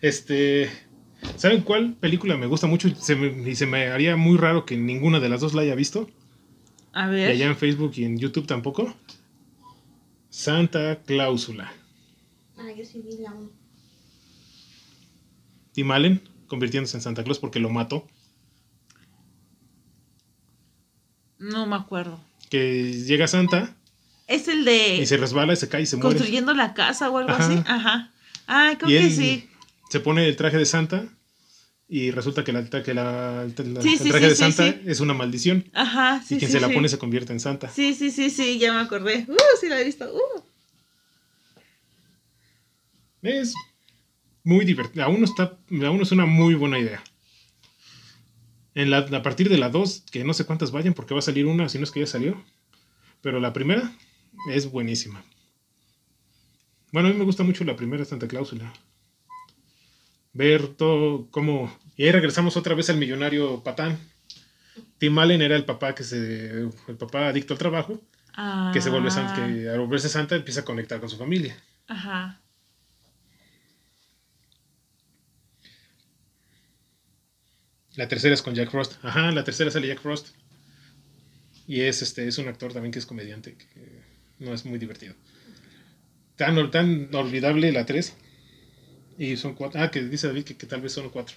Este. ¿Saben cuál película me gusta mucho? y Se me, y se me haría muy raro que ninguna de las dos la haya visto. A Y ver. allá en Facebook y en YouTube tampoco. Santa Cláusula. Ah, yo sí vi la 1. Tim Allen convirtiéndose en Santa Claus porque lo mató. No me acuerdo. Que llega Santa Es el de y se resbala y se cae y se muere. construyendo la casa o algo Ajá. así. Ajá. Ah, creo Y que él sí. se pone el traje de Santa y resulta que, la, que la- la- Sí, el sí, traje sí, de Santa es una maldición. Ajá, sí. y quien se la pone se convierte en Santa. Sí, sí, sí, sí, ya me acordé. Uh, sí la he visto. Uh. Es muy divertido. 1 está, uno es una muy buena idea. En la, a partir de la 2, que no sé cuántas vayan porque va a salir una, si no es que ya salió. Pero la primera es buenísima. Bueno, a mí me gusta mucho la primera Santa Cláusula. Ver todo cómo... Y ahí regresamos otra vez al millonario patán. Tim Allen era el papá que se... El papá adicto al trabajo. Ah. Que se vuelve santa, que al volverse santa empieza a conectar con su familia. Ajá. La tercera es con Jack Frost. Ajá, la tercera sale Jack Frost. Y es este es un actor también que es comediante, que no es muy divertido. Tan, tan olvidable la 3. Y son cuatro. Ah, que dice David que, que tal vez son cuatro.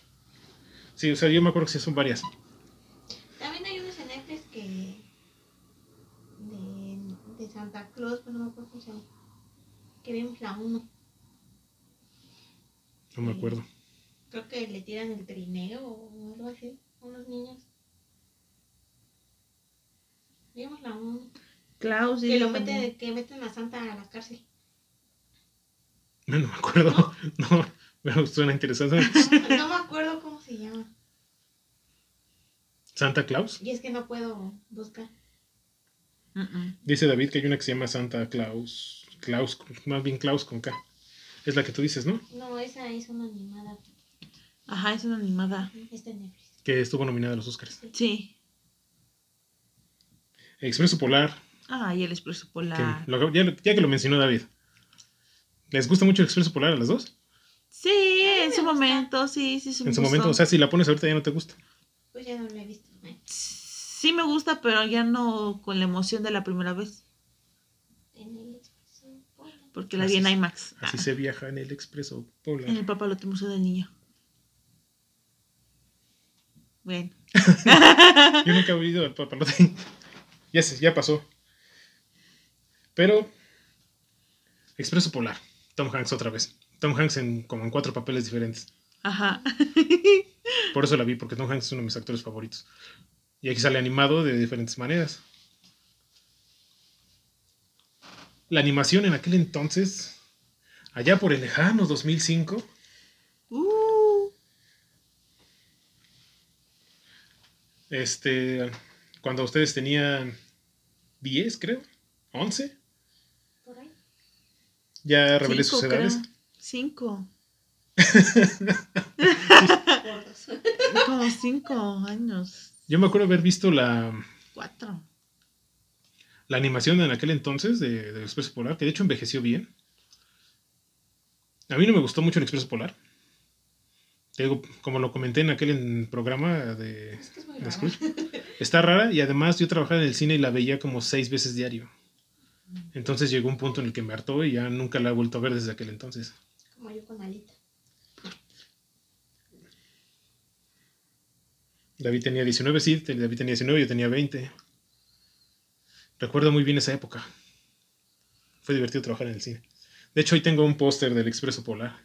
Sí, o sea, yo me acuerdo que sí son varias. También hay unos en Netflix que. De, de Santa Claus, pero no me acuerdo cómo se llama. Que vimos la 1. No me acuerdo. Creo que le tiran el trineo o algo así a unos niños. Vimos la 1. Klaus. Que lo también. meten, que meten a Santa a la cárcel. No, no me acuerdo. No, [LAUGHS] pero suena interesante. No me acuerdo cómo se llama. Santa Claus. Y es que no puedo buscar. Dice David que hay una que se llama Santa Claus. Claus, más bien Claus con K. Es la que tú dices, ¿no? No, esa es una animada. Ajá, es una animada. Está en Netflix. Que estuvo nominada a los Oscars. Sí. Expreso Polar. Ah, y el Expreso Que Polar. lo- ya, que lo mencionó David. ¿Les gusta mucho el Expreso Polar a las dos? Sí, en su gusta. momento, sí, sí, sí. me En su momento, o sea, si la pones ahorita ya no te gusta. Pues ya no lo he visto. ¿eh? Sí me gusta, pero ya no con la emoción de la primera vez. En el expreso. Polar. Porque la Así vi en. IMAX. Así Ah, se viaja en el Expreso Polar. En el papalote museo del niño. Bueno. [LAUGHS] Yo nunca he oído el papalote. [LAUGHS] ya, se, ya pasó. Pero. Expreso Polar. Tom Hanks otra vez. Tom Hanks en como en cuatro papeles diferentes. Ajá. [LAUGHS] Por eso la vi, porque Tom Hanks es uno de mis actores favoritos. Y aquí sale animado de diferentes maneras. La animación en aquel entonces, allá por el lejano 2005, Uh, este, cuando ustedes tenían 10, creo, 11, Por ahí. ya revelé cinco, sus edades. creo. Cinco. [LAUGHS] Como cinco años. Yo me acuerdo haber visto la, Cuatro. la animación en aquel entonces de, de Expreso Polar, que de hecho envejeció bien. A mí no me gustó mucho el Expreso Polar. Te digo, como lo comenté en aquel programa de, Es que es de está rara y además yo trabajaba en el cine y la veía como seis veces diario. Entonces llegó un punto en el que me hartó y ya nunca la he vuelto a ver desde aquel entonces. Como yo con Alita. David tenía 19, sí, David tenía 19, yo tenía 20. Recuerdo muy bien esa época. Fue divertido trabajar en el cine. De hecho, hoy tengo un póster del Expreso Polar.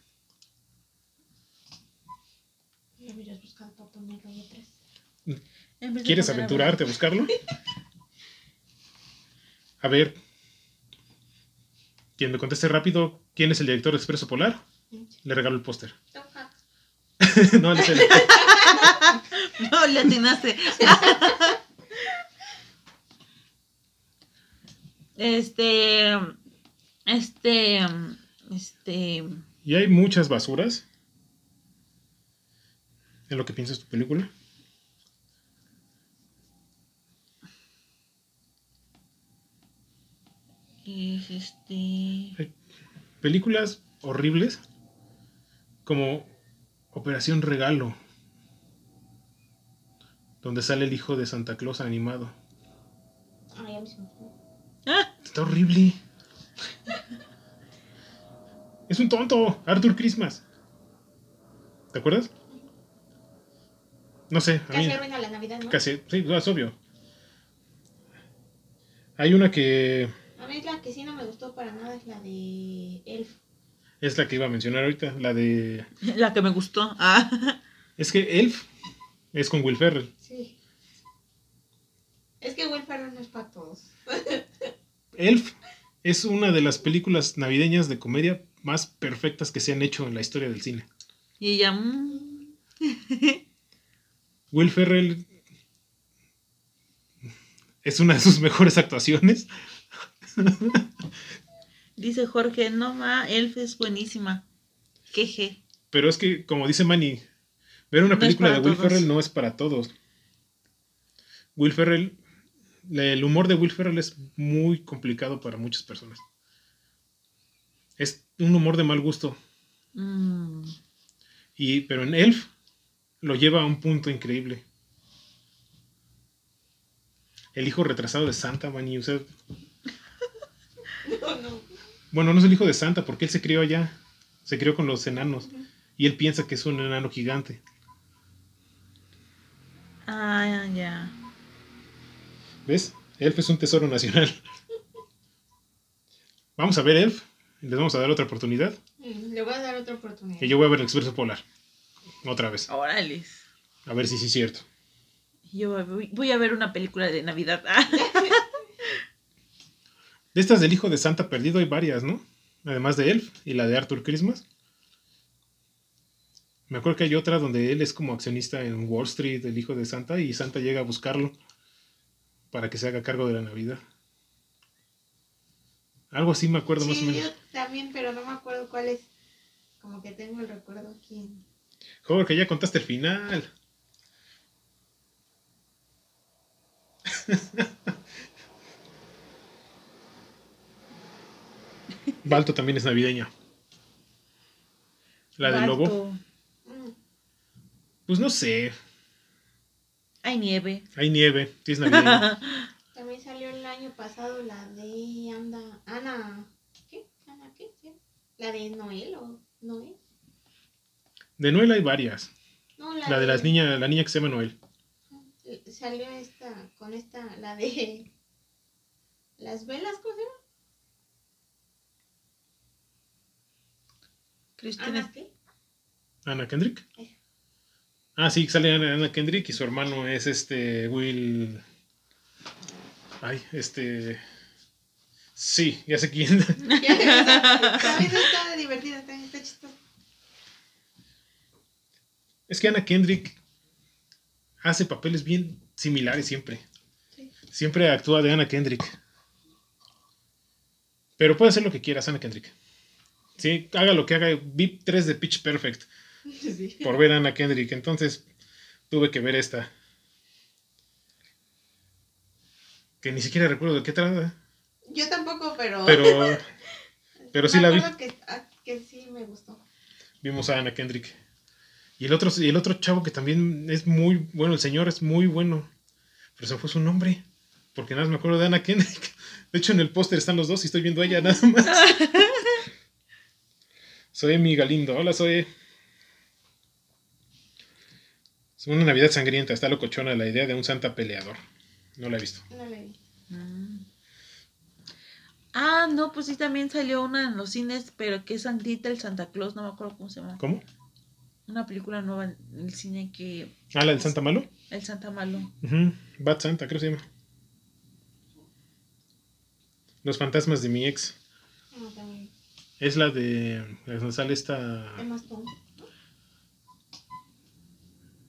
Ya hubieras buscado para ponerlo ahí atrás. En vez de ¿Quieres aventurarte a buscarlo? A ver. Quien me conteste rápido, ¿quién es el director de Expreso Polar? Le regalo el póster. [LAUGHS] No, él es [LAUGHS] el- No, le atinaste. este. Este. Este. Y hay muchas basuras. En lo que piensas tu película. Es este. Películas horribles. Como Operación Regalo. Donde sale el hijo de Santa Claus animado. Ah, ya me se me fue. ¡Ah! Está horrible. Es un tonto. Arthur Christmas. ¿Te acuerdas? No sé, a. Casi arruina la Navidad, ¿no? Casi, sí, es obvio. Hay una que A mí la que sí no me gustó para nada es la de Elf. es la que iba a mencionar ahorita, la de... [LAUGHS] La que me gustó. Ah. Es que Elf es con Will Ferrell. Sí. Es que Will Ferrell no es para todos. [LAUGHS] Elf es una de las películas navideñas de comedia más perfectas que se han hecho en la historia del cine. Y ella. mm, Will Ferrell es una de sus [LAUGHS] mejores actuaciones. [LAUGHS] dice Jorge, no ma, Elf es buenísima. Queje. Pero es que, como dice Manny, ver una No película de Will todos. Ferrell no es para todos. Will Ferrell, el humor de Will Ferrell es muy complicado para muchas personas. Es un humor de mal gusto. Mm, Y, pero en Elf lo lleva a un punto increíble. El hijo retrasado de Santa, Manny, o sea, No, no. bueno, no es el hijo de Santa porque él se crió allá. Se crió con los enanos. Y él piensa que es un enano gigante. Ah, ya. ¿Ves? Elf es un tesoro nacional. Vamos a ver Elf. Les vamos a dar otra oportunidad. Mm, Le voy a dar otra oportunidad. Y yo voy a ver el Expreso Polar. Otra vez. Órale. A ver si sí es cierto. Yo voy, voy a ver una película de Navidad. [LAUGHS] De estas del hijo de Santa perdido hay varias, ¿no? Además de Elf y la de Arthur Christmas. Me acuerdo que hay otra donde él es como accionista en Wall Street, el hijo de Santa, y Santa llega a buscarlo para que se haga cargo de la Navidad. Algo así me acuerdo más o menos. yo también, pero no me acuerdo cuál es. Como que tengo el recuerdo aquí. Jorge, ya contaste el final. [LAUGHS] Balto también es navideña. La del lobo. Balto. Mm, Pues no sé. Hay nieve. Hay nieve. Sí es navideña. [LAUGHS] También salió el año pasado la de Anda, Ana, ¿qué? Ana, ¿qué? ¿Sí? La de Noel o Noel. De Noel hay varias. No, La de las niñas, la niña que se llama Noel. Salió esta, con esta, la de [LAUGHS] las velas, ¿cómo se llama? Cristina. Ana, ¿qué? Ana Kendrick. Esa. Ah, sí, sale Ana, Ana Kendrick y su hermano es este Will. Ay, este. Sí, ya sé quién. [LAUGHS] También está [LAUGHS] divertida, está, está chistosa. Es que Ana Kendrick hace papeles bien similares siempre. Sí. Siempre actúa de Ana Kendrick. Pero puede hacer lo que quieras, Ana Kendrick. Sí, haga lo que haga. Vi 3 de Pitch Perfect [LAUGHS] Sí. por ver a Ana Kendrick. Entonces tuve que ver esta. Que ni siquiera recuerdo de qué trata. Yo tampoco, pero. Pero, [LAUGHS] pero sí me la vi. Que, ah, que sí me gustó. Vimos a Ana Kendrick. Y el otro, y el otro chavo que también es muy bueno, el señor es muy bueno. Pero se fue su nombre. Porque nada más me acuerdo de Ana Kendrick. [LAUGHS] De hecho, en el póster están los dos y estoy viendo a ella nada más. Soy mi Galindo. Hola, soy. Es una Navidad sangrienta. Está locochona la idea de un Santa peleador. No la he visto. No la vi. Mm. Ah, no, pues sí, también salió una en los cines, pero que es Santita el Santa Claus, no me acuerdo cómo se llama. ¿Cómo? Una película nueva en el cine que. Ah, la del Santa Malo. El Santa Malo. Bad Santa, creo que se llama. Los fantasmas de mi ex. No, también. Es la de. la donde sale esta. Emma Stone.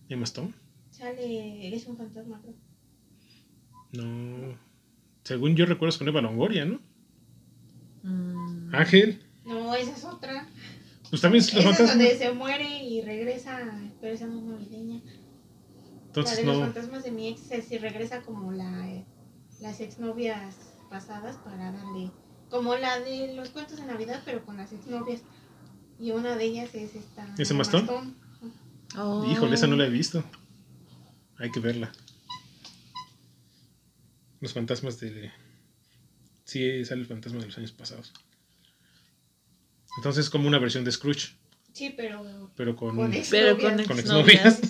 Emma Stone. Sale. Es un fantasma, creo. No. Según yo recuerdo es con Eva Longoria, ¿no? Mm. Ángel. No, esa es otra. Pues también es los Esa es donde se muere y regresa. Pero esa no es navideña. la Entonces de los no. fantasmas de mi ex es si regresa como la, eh, las exnovias pasadas para darle. Como la de los cuentos de Navidad, pero con las exnovias. Y una de ellas es esta. ¿Es Emma Stone? Oh. Híjole, esa no la he visto. Hay que verla. Los fantasmas de. Sí, sale el fantasma de los años pasados. Entonces es como una versión de Scrooge, Sí, pero pero con, con. Pero con exnovias.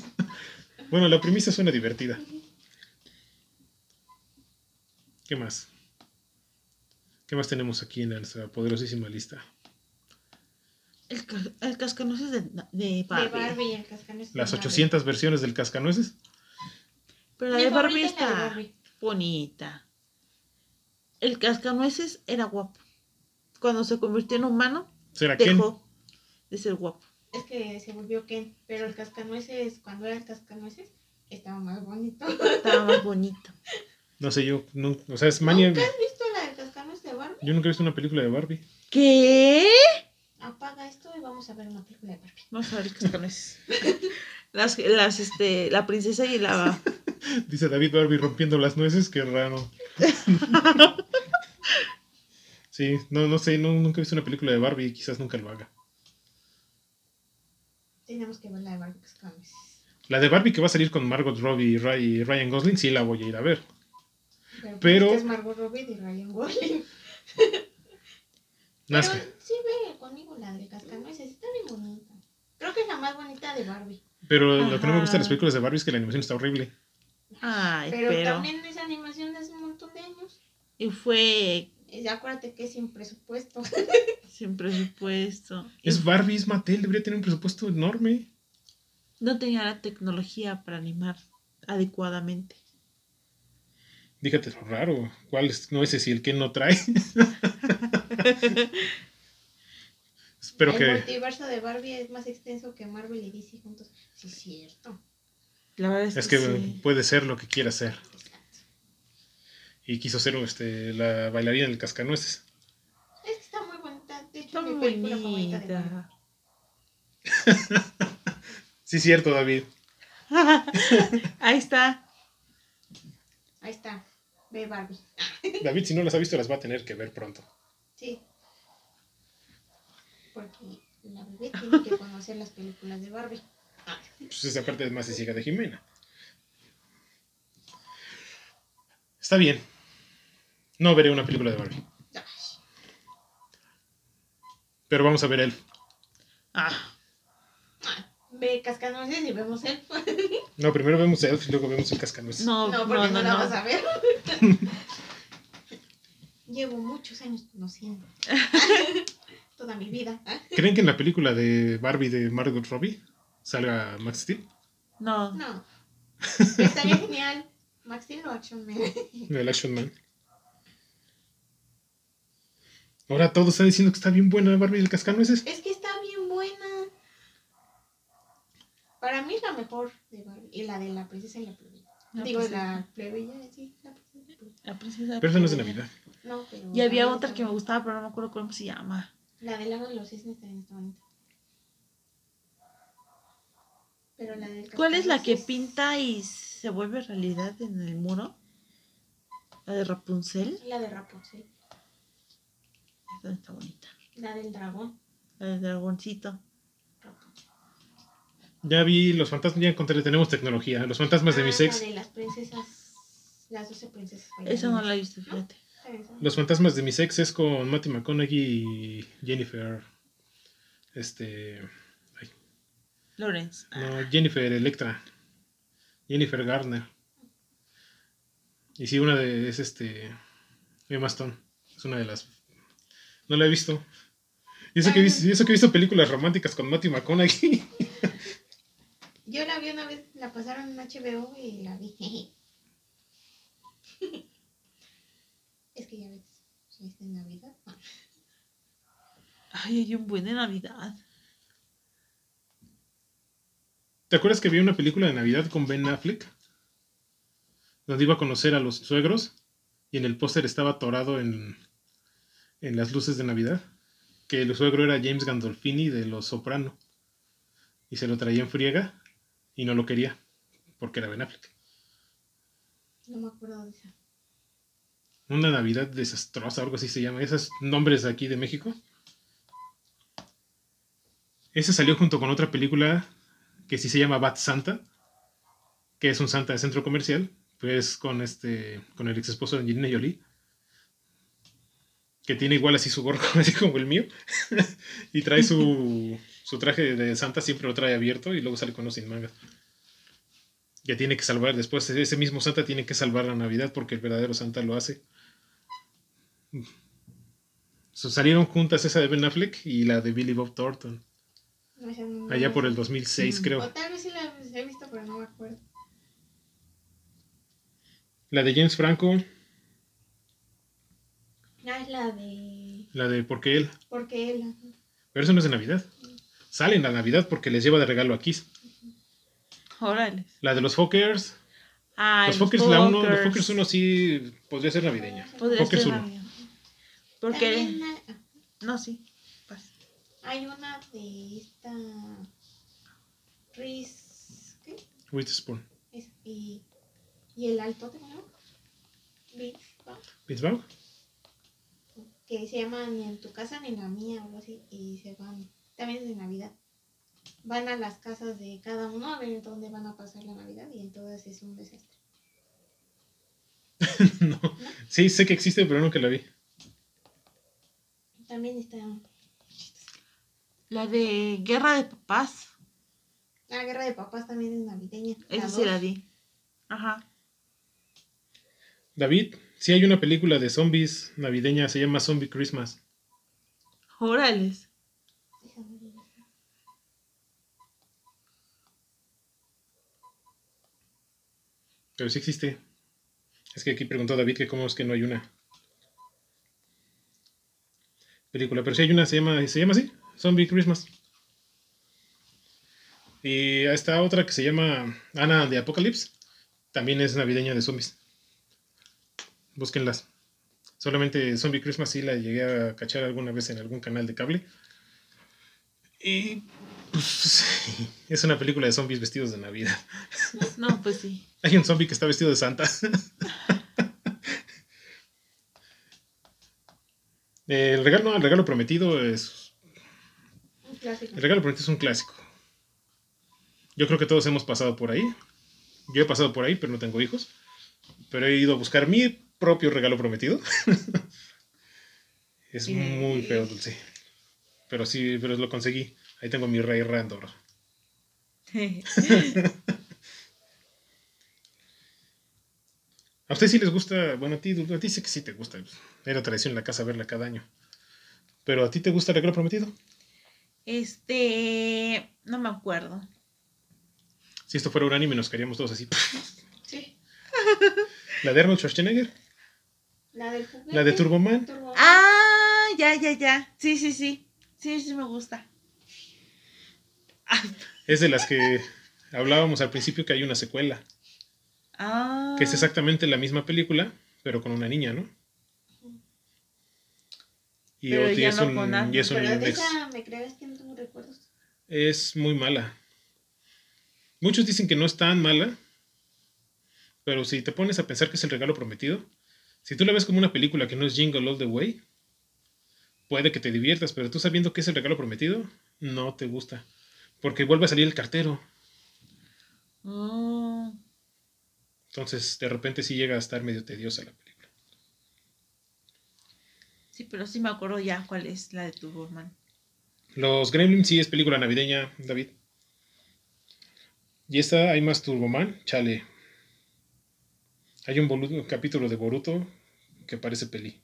[LAUGHS] bueno, la premisa suena divertida. ¿Qué más? ¿Qué más tenemos aquí en nuestra poderosísima lista? El, el cascanueces de, de De Barbie. Barbie, el cascanueces de Las Barbie. 800 versiones del Cascanueces. Pero la Mi de Barbie de está Barbie. bonita. El cascanueces era guapo. Cuando se convirtió en humano, dejó de ser guapo. Es que se volvió Ken, pero el cascanueces, cuando era el cascanueces, estaba más bonito. Estaba más bonito. No sé, yo. No, o sea, es mania. ¿Nunca has visto la del cascanueces de Barbie? Yo nunca he visto una película de Barbie. ¿Qué? Apaga esto y vamos a ver una película de Barbie. Vamos a ver el cascanueces. Las, las, este, la princesa y la... [LAUGHS] Dice David Barbie rompiendo las nueces, qué raro. [LAUGHS] Sí, no, no sé, no, nunca he visto una película de Barbie y quizás nunca lo haga. Tenemos que ver la de Barbie. La de Barbie que va a salir con Margot Robbie y Ry- y Ryan Gosling, sí la voy a ir a ver. Pero, Pero- esta es Margot Robbie y Ryan Gosling. [LAUGHS] Pero que- sí ve conmigo la del cascanueces, está bien bonita. Creo que es la más bonita de Barbie. pero lo que no me gusta de las películas de Barbie es que la animación está horrible. Ay, Pero, pero... también esa animación de hace un montón de años. Y fue Y acuérdate que es sin presupuesto. [LAUGHS] sin presupuesto. Es Barbie, es Mattel, debería tener un presupuesto enorme. no tenía la tecnología para animar adecuadamente. Dígate lo raro. ¿Cuál es? No ese si el que no trae. [LAUGHS] Espero el que. multiverso de Barbie es más extenso que Marvel y DC juntos. Sí, es cierto. La verdad es, Es que, que sí. puede ser lo que quiera ser. Exacto. Y quiso ser este, la bailarina del cascanueces. Es que está muy bonita. De hecho, Está es mi película favorita de Barbie. bonita. [LAUGHS] Sí, cierto, David. [LAUGHS] Ahí está. Ahí está. Ve Barbie. David, si no las ha visto, las va a tener que ver pronto. Sí. Porque la bebé tiene que conocer las películas de Barbie. Pues esa parte es más sencilla de Jimena. Está bien. No veré una película de Barbie. Pero vamos a ver Elf. Ah, Ve Cascanueces y vemos él. [LAUGHS] No, primero vemos Elf y luego vemos el cascanueces. no, No, no, porque no, no, la no. vas a ver. [LAUGHS] Llevo muchos años conociendo. [LAUGHS] Toda mi vida. ¿Creen que en la película de Barbie de Margot Robbie salga Max Steel? No. No. Estaría genial. Max Steel o Action Man. El Action Man. Ahora todos están diciendo que está bien buena Barbie del cascanueces. Es que está bien. Para mí es la mejor de Barbie. Y la de la princesa y la plebeya. La Digo, princesa. la plebeya, sí, la princesa y la princesa. Pero esa no es de Navidad. No, pero. Y había otra que me gustaba, pero no me acuerdo cómo se llama. La del lago de los cisnes también está bonita. Pero la del ¿Cuál es la que pinta y se vuelve realidad en el muro? La de Rapunzel. La de Rapunzel. Esa está bonita. La del dragón. La del dragoncito. Ya vi los fantasmas, ya encontré, tenemos tecnología. Los fantasmas de Ah, mi sex. La de las princesas. Las 12 princesas. Esa no la he visto, fíjate. Los fantasmas de mi sex es con Matthew McConaughey y Jennifer. Este. ay, Lawrence. no, Jennifer Electra. Jennifer Garner. Y sí, una de. Es este. Emma Stone. Es una de las. No la he visto. Y eso que he visto, y eso que he visto películas románticas con Matthew McConaughey. [LAUGHS] Yo la vi una vez, la pasaron en HBO y la vi. [LAUGHS] es que ya ves, si es de Navidad. Ay, hay un buen de Navidad. ¿Te acuerdas que había una película de Navidad con Ben Affleck? Donde iba a conocer a los suegros y en el póster estaba atorado en, en las luces de Navidad. Que el suegro era James Gandolfini de Los Soprano. Y se lo traía en friega y no lo quería porque era Ben Affleck. No me acuerdo de esa. Una Navidad desastrosa, algo así se llama. Esos nombres de aquí de México. Ese salió junto con otra película que sí se llama Bad Santa, que es un Santa de centro comercial, pues con este, con el ex esposo de Angelina Jolie, que tiene igual así su gorro [LAUGHS] así como el mío, [LAUGHS] y trae su, su traje de Santa, siempre lo trae abierto y luego sale con los sin mangas. Que tiene que salvar, después ese mismo Santa tiene que salvar la Navidad porque el verdadero Santa lo hace. So, salieron juntas esa de Ben Affleck y la de Billy Bob Thornton. No, esa no- Allá por el 2006, Mm. creo. O tal vez sí la he visto, pero no me acuerdo. La de James Franco, Ah, es la de. la de Porque él. Porque él. Pero eso no es de Navidad. Sale en la Navidad porque les lleva de regalo a Kiss. Órale. La de los Fockers. Los Fockers, la uno, los Fockers 1 sí podría ser navideña. Podría Fockers ser. Navidad. Porque. No, sí. Pasa. hay una de esta. Reese. ¿Qué? Witherspoon. Y, y el alto de nuevo. Vince Vaughn, ¿Pittsburgh? Que se llama Ni en tu casa ni en la mía o algo así. Y se van. También es de Navidad. Van a las casas de cada uno a ver dónde van a pasar la Navidad y en todas es un desastre. [LAUGHS] no. Sí, sé que existe, pero nunca la vi. También está La de Guerra de Papás. la guerra de papás también es navideña. Esa sí la vi. Ajá. David, sí hay una película de zombies navideña, se llama Zombie Christmas. Órales. Esa no la he visto. Pero sí existe. Es que aquí preguntó David que cómo es que no hay una película. Pero sí hay una, se llama, se llama así, Zombie Christmas. Y esta otra que se llama Ana de Apocalypse. También es navideña de zombies. Búsquenlas. Solamente Zombie Christmas sí la llegué a cachar alguna vez en algún canal de cable. Y pues, [LAUGHS] es una película de zombies vestidos de Navidad. No, pues sí. [LAUGHS] Hay un zombie que está vestido de Santa. [LAUGHS] el regalo, el regalo prometido es Clásico. El regalo prometido es un clásico. Yo creo que todos hemos pasado por ahí. Yo he pasado por ahí, pero no tengo hijos. Pero he ido a buscar mi propio regalo prometido. es Y- muy feo, Dulce. Pero sí, pero lo conseguí. Ahí tengo mi rey Randor. [LAUGHS] ¿A usted sí les gusta? Bueno, a ti, Dulce, a ti sí que sí te gusta. Era tradición en la casa verla cada año. Pero ¿a ti te gusta el regalo prometido? Este, no me acuerdo. Si esto fuera un anime, nos quedaríamos todos así. [LAUGHS] Sí. [LAUGHS] La de Arnold Schwarzenegger, La del juguete. la de Turboman. Turboman. Ah, ya, ya, ya. Sí, sí, sí. Sí, sí me gusta. [LAUGHS] Es de las que hablábamos al principio que hay una secuela, Ah. que es exactamente la misma película, pero con una niña, ¿no? Y, Pero ya es no un, con Arnold. y es, un Pero de esa me crees que no tengo recuerdos. es muy mala. Muchos dicen que no es tan mala, pero si te pones a pensar que es el regalo prometido, si tú la ves como una película que no es Jingle All the Way, puede que te diviertas, pero tú sabiendo que es el regalo prometido, no te gusta. Porque vuelve a salir el cartero. Oh. Entonces, de repente sí llega a estar medio tediosa la película. Sí, pero sí me acuerdo ya cuál es la de Turboman. Los Gremlins sí es película navideña, David. Y esta hay más Turboman, chale. Hay un, un capítulo de Boruto que parece peli.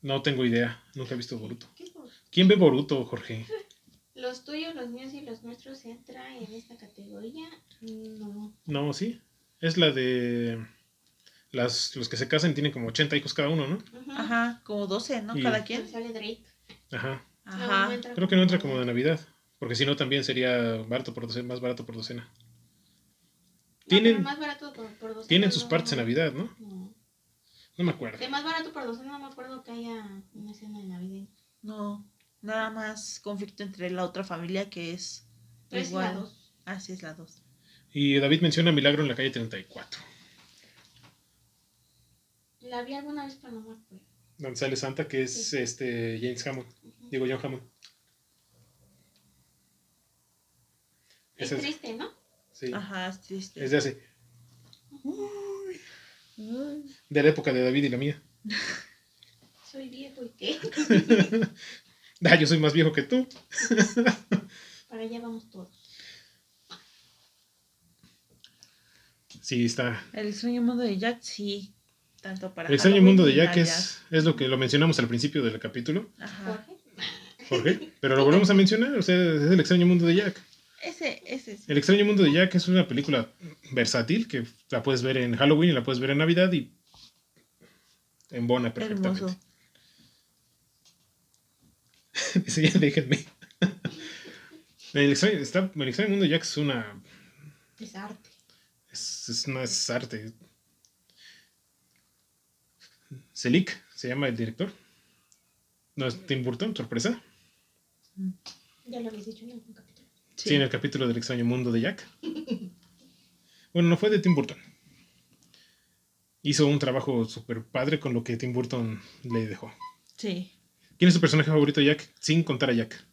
No tengo idea, nunca he visto Boruto. ¿Qué es por- ¿Quién ve Boruto, Jorge? Los tuyos, los míos y los nuestros entra en esta categoría. No. No, sí. Es la de las, los que se casan tienen como 80 hijos cada uno, ¿no? Ajá. Como 12, ¿no? Y- Cada quien. sale Drake. Ajá. Ajá. no Creo que no entra como de Navidad, porque si no también sería barato por docena, más barato por docena. Tienen- más barato por, por docena, Tienen sus no- partes en Navidad, ¿no? No. No me acuerdo. De más barato por docena no me acuerdo que haya una escena de Navidad. No, nada más conflicto entre la otra familia que es Tres y igual. la dos. Así es la 2. Y David menciona Milagro en la calle 34, La vi alguna vez, pero no me acuerdo. donde sale Santa, que es Sí. este James Hammond. Digo, John Hammond. Es triste, ¿no? sí, Ajá, es triste. es de hace, Uy. de la época de David y la mía. [LAUGHS] Soy viejo y qué. [LAUGHS] [LAUGHS] [LAUGHS] Ah, yo soy más viejo que tú. [LAUGHS] Para allá vamos todos. Sí, está. El extraño mundo de Jack, sí. Tanto para El extraño Halloween mundo de Jack es, es lo que lo mencionamos al principio del capítulo, Ajá. Jorge. Jorge. Pero lo [LAUGHS] volvemos a mencionar, o sea, es el extraño mundo de Jack. Ese, ese es. El extraño mundo de Jack es una película versátil que la puedes ver en Halloween y la puedes ver en Navidad y embona perfectamente. Hermoso. [LAUGHS] Dice, ya déjenme. El extraño, está- el extraño mundo de Jack es una. Es arte. Es, es una es arte. Selick se llama el director. No es Tim Burton, sorpresa. Ya lo habéis dicho en algún capítulo. Sí. en el capítulo del extraño mundo de Jack. [LAUGHS] Bueno, no fue de Tim Burton. Hizo un trabajo súper padre con lo que Tim Burton le dejó. Sí. ¿Quién es tu personaje favorito, Jack? Sin contar a Jack.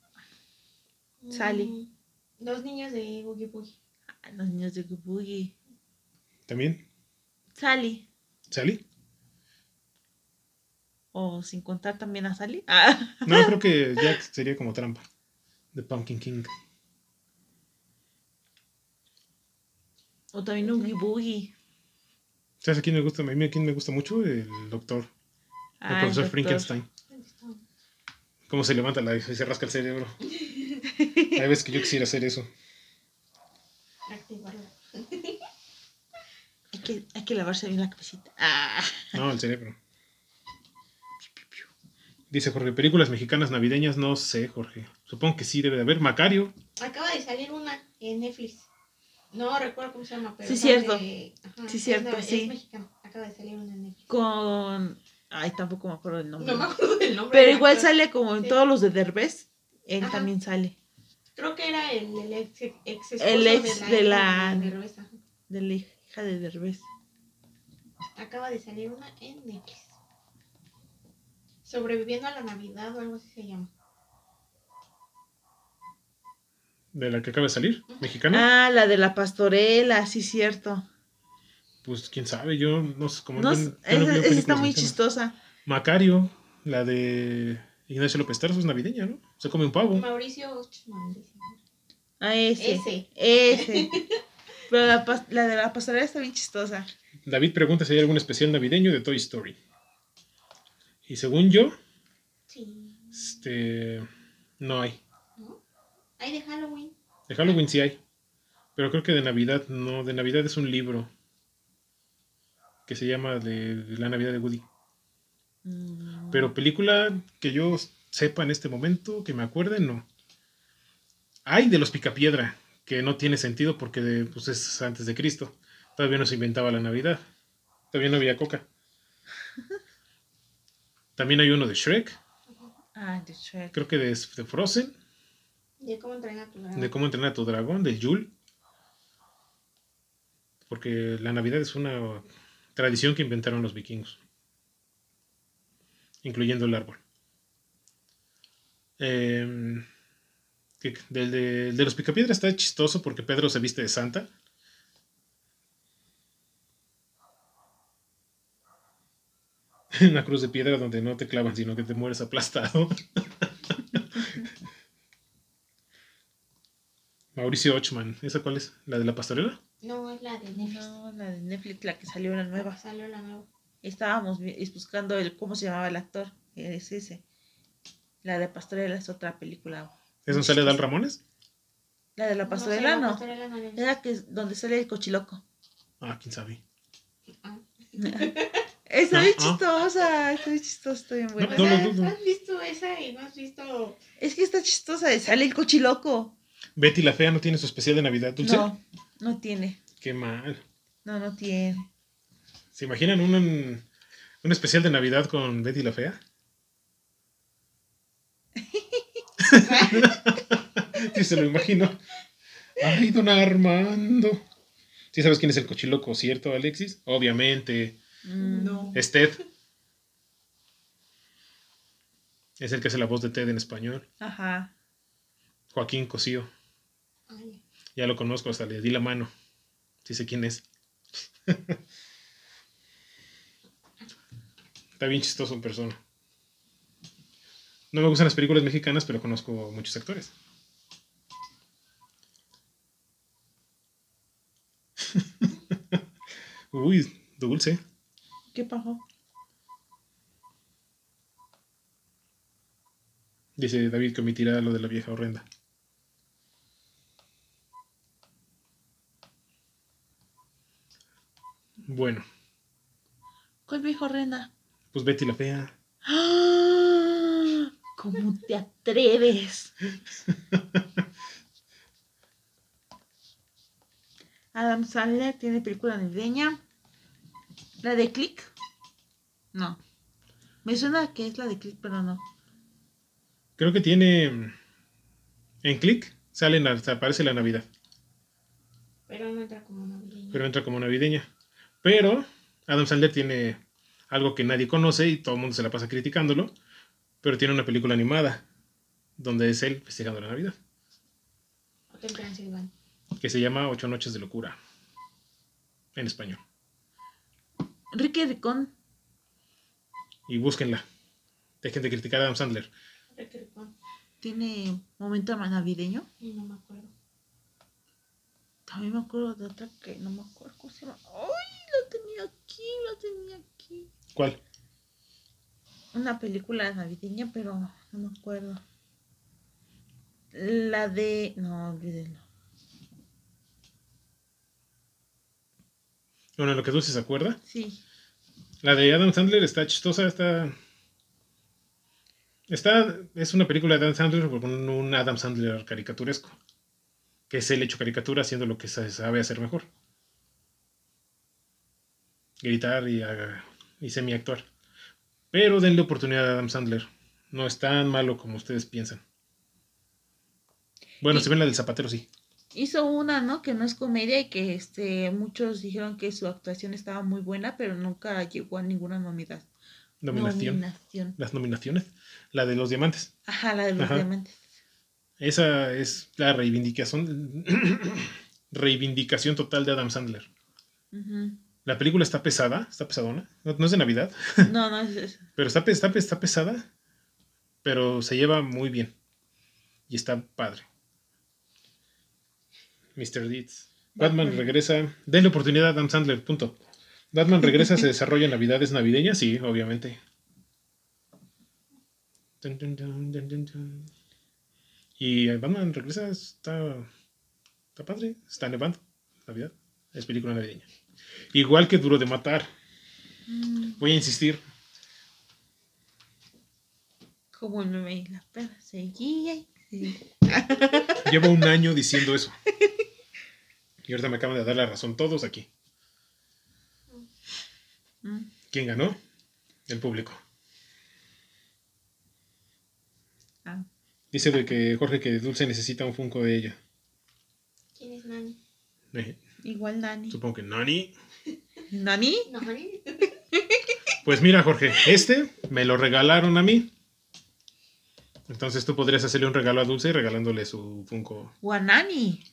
Sally. Mm, Los niños de Boogie Boogie. Ah, Los niños de Boogie. ¿También? Sally. ¿Sally? O sin contar también a Sally. Ah. No, creo que Jack sería como trampa. De Pumpkin King. O también Oogie Boogie. ¿Sabes a quién me gusta? A mí a quién me gusta mucho el doctor. El Ah, el profesor doctor. Frankenstein. Cómo se levanta la y se rasca el cerebro. Hay veces que yo quisiera hacer eso. Activarla. Hay que, hay que lavarse bien la cabecita. Ah. No, el cerebro. Dice Jorge, películas mexicanas navideñas, no sé, Jorge. Supongo que sí debe de haber. Macario. Acaba de salir una en Netflix. No recuerdo cómo se llama, pero. Sí, es cierto. de- ajá, Sí, es cierto, sí. Es mexicano. Acaba de salir una en Netflix. Con. Ay, tampoco me acuerdo el nombre. No me acuerdo del nombre. Pero del igual actor. sale como en Sí. todos los de Derbez. Él Ajá. también sale. Creo que era el, el ex, ex esposo El ex de la-. De la hija de Derbez. Acaba de salir una en Netflix. Sobreviviendo a la Navidad o algo así se llama. De la que acaba de salir, mexicana. Ah, la de la pastorela, sí, cierto. Pues quién sabe, yo no sé cómo. No, esa, veo esa está muy mexicanas. chistosa. Macario, la de Ignacio López Tarso, es navideña, ¿no? Se come un pavo. Mauricio. Ah, ese. Ese. Ese. [LAUGHS] Pero la de la pastorela está bien chistosa. David pregunta si hay algún especial navideño de Toy Story. Y según yo, Sí. este. No hay. ¿No? Hay de Halloween. De Halloween sí hay. Pero creo que de Navidad no. De Navidad es un libro. Que se llama de, de la Navidad de Woody. Mm, Pero película que yo sepa en este momento, que me acuerde, no. Hay de los Picapiedra, que no tiene sentido porque de- pues es antes de Cristo. Todavía no se inventaba la Navidad. Todavía no había coca. [LAUGHS] También hay uno de Shrek, Ah, de Shrek. creo que de, de Frozen, De cómo entrenar a tu dragón. de cómo entrenar a tu dragón, del Yule. Porque la Navidad es una tradición que inventaron los vikingos. Incluyendo el árbol. Que- del de, de los picapiedras está chistoso porque Pedro se viste de Santa. [LAUGHS] Una cruz de piedra donde no te clavan, sino que te mueres aplastado. [LAUGHS] Mauricio Ochman, ¿esa cuál es? ¿La de la pastorela? No, es la de Netflix. No, la de Netflix, la que salió la nueva. Salió la nueva. Estábamos buscando el cómo se llamaba el actor. Es ese. La de Pastorela es otra película. ¿Es donde sale Dal Ramones? La de la sé, Pastorela la no. pastorela no la he visto. Era que es donde sale el cochiloco. Ah, quién sabe. Ah. [LAUGHS] Está Ah, bien ah. chistosa, está bien chistosa, está bien buena. No sea, dudo. ¿Has visto esa y no has visto Es que está chistosa, sale el cochiloco. Betty la Fea no tiene su especial de Navidad, Dulce. No, no tiene. Qué mal. No, no tiene. ¿Se imaginan un, un especial de Navidad con Betty la Fea? [LAUGHS] Sí, se lo imagino. Ay, don Armando. ¿Sí sabes quién es el cochiloco, cierto, Alexis? Obviamente. Mm, No. Es Ted. Es el que hace la voz de Ted en español. Ajá. Joaquín Cosío. Ya lo conozco, hasta le di la mano. Sí sé quién es. [LAUGHS] Está bien chistoso en persona. No me gustan las películas mexicanas, pero conozco muchos actores. [LAUGHS] Uy, dulce. ¿Qué pasó? Dice David que omitirá lo de la vieja horrenda. Bueno, ¿Cuál viejo rena? pues Betty la fea. ¡Ah! ¿Cómo te atreves? Adam Sandler tiene película navideña. ¿La de Click? No. Me suena que es la de Click, pero no. Creo que tiene. En Click sale aparece la Navidad, pero no entra como navideña. pero entra como navideña. Pero Adam Sandler tiene algo que nadie conoce y todo el mundo se la pasa criticándolo. Pero tiene una película animada donde es él festejando la Navidad, Hotel Transilvania. que se llama Ocho Noches de Locura en español. Ricky Ricón. Y búsquenla. Dejen de criticar a Adam Sandler. Requericón. tiene momento navideño. Y no me acuerdo. También me acuerdo de otra que no me acuerdo cómo se llama. ¡Ay! La tenía aquí, la tenía aquí. ¿Cuál? Una película navideña, pero no me acuerdo. La de. No, olvídenlo. Bueno, lo que Dulce se acuerda. Sí. La de Adam Sandler está chistosa, está. Está. Es una película de Adam Sandler con un Adam Sandler caricaturesco. Que es el hecho caricatura haciendo lo que se sabe hacer mejor. Gritar y, haga- y semi-actuar. Pero denle oportunidad a Adam Sandler. No es tan malo como ustedes piensan. Bueno, Y- si ven la del zapatero, sí. Hizo una, ¿no? Que no es comedia y que este muchos dijeron que su actuación estaba muy buena, pero nunca llegó a ninguna novedad. nominación. Nominación. Las nominaciones. La de los diamantes. Ajá, la de los Ajá. diamantes. Esa es la reivindicación. [COUGHS] reivindicación total de Adam Sandler. Ujú. La película está pesada, está pesadona. No, no es de Navidad, [LAUGHS] No, no es eso. pero está, está, está pesada. Pero se lleva muy bien. Y está padre. Mr. Deeds. Batman Batman. regresa. Denle oportunidad a Adam Sandler, punto. Batman regresa, se desarrolla en Navidades navideñas, sí, obviamente. Dun, dun, dun. Y Batman regresa, está, está padre, está nevando. Navidad, es película navideña. Igual que Duro de Matar, Mm, voy a insistir. Como el meme, la perra seguía y seguía. [LAUGHS] Llevo un año diciendo eso. Y ahorita me acaban de dar la razón todos aquí. Mm. ¿Quién ganó? El público. Ah, Dice de que Jorge que Dulce necesita un Funko de ella. ¿Quién es Nani? Eh, igual Nani. supongo que Nani. ¿Nani? ¿Nani? Pues mira, Jorge, este me lo regalaron a mí. Entonces tú podrías hacerle un regalo a Dulce regalándole su Funko. ¿O a Nani?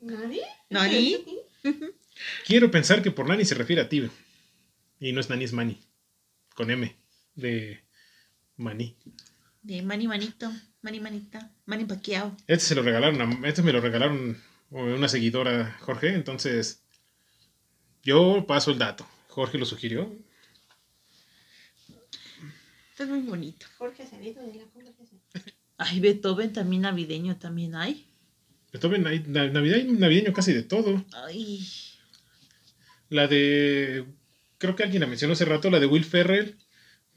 ¿Nani? ¿Nani? [LAUGHS] Quiero pensar que por Nani se refiere a ti. Y no es Nani, es Mani. Con M. De Maní. De Mani Manito, Mani Manita, Mani Paquiao. Este se lo regalaron a, este me lo regalaron una seguidora, Jorge. Entonces, yo paso el dato. Jorge lo sugirió. Esto es muy bonito. Jorge ha salido de la conversación. Ay, Beethoven también navideño también hay. Beethoven, hay na- Navidad y navideño casi de todo. Ay, La de. Creo que alguien la mencionó hace rato, la de Will Ferrell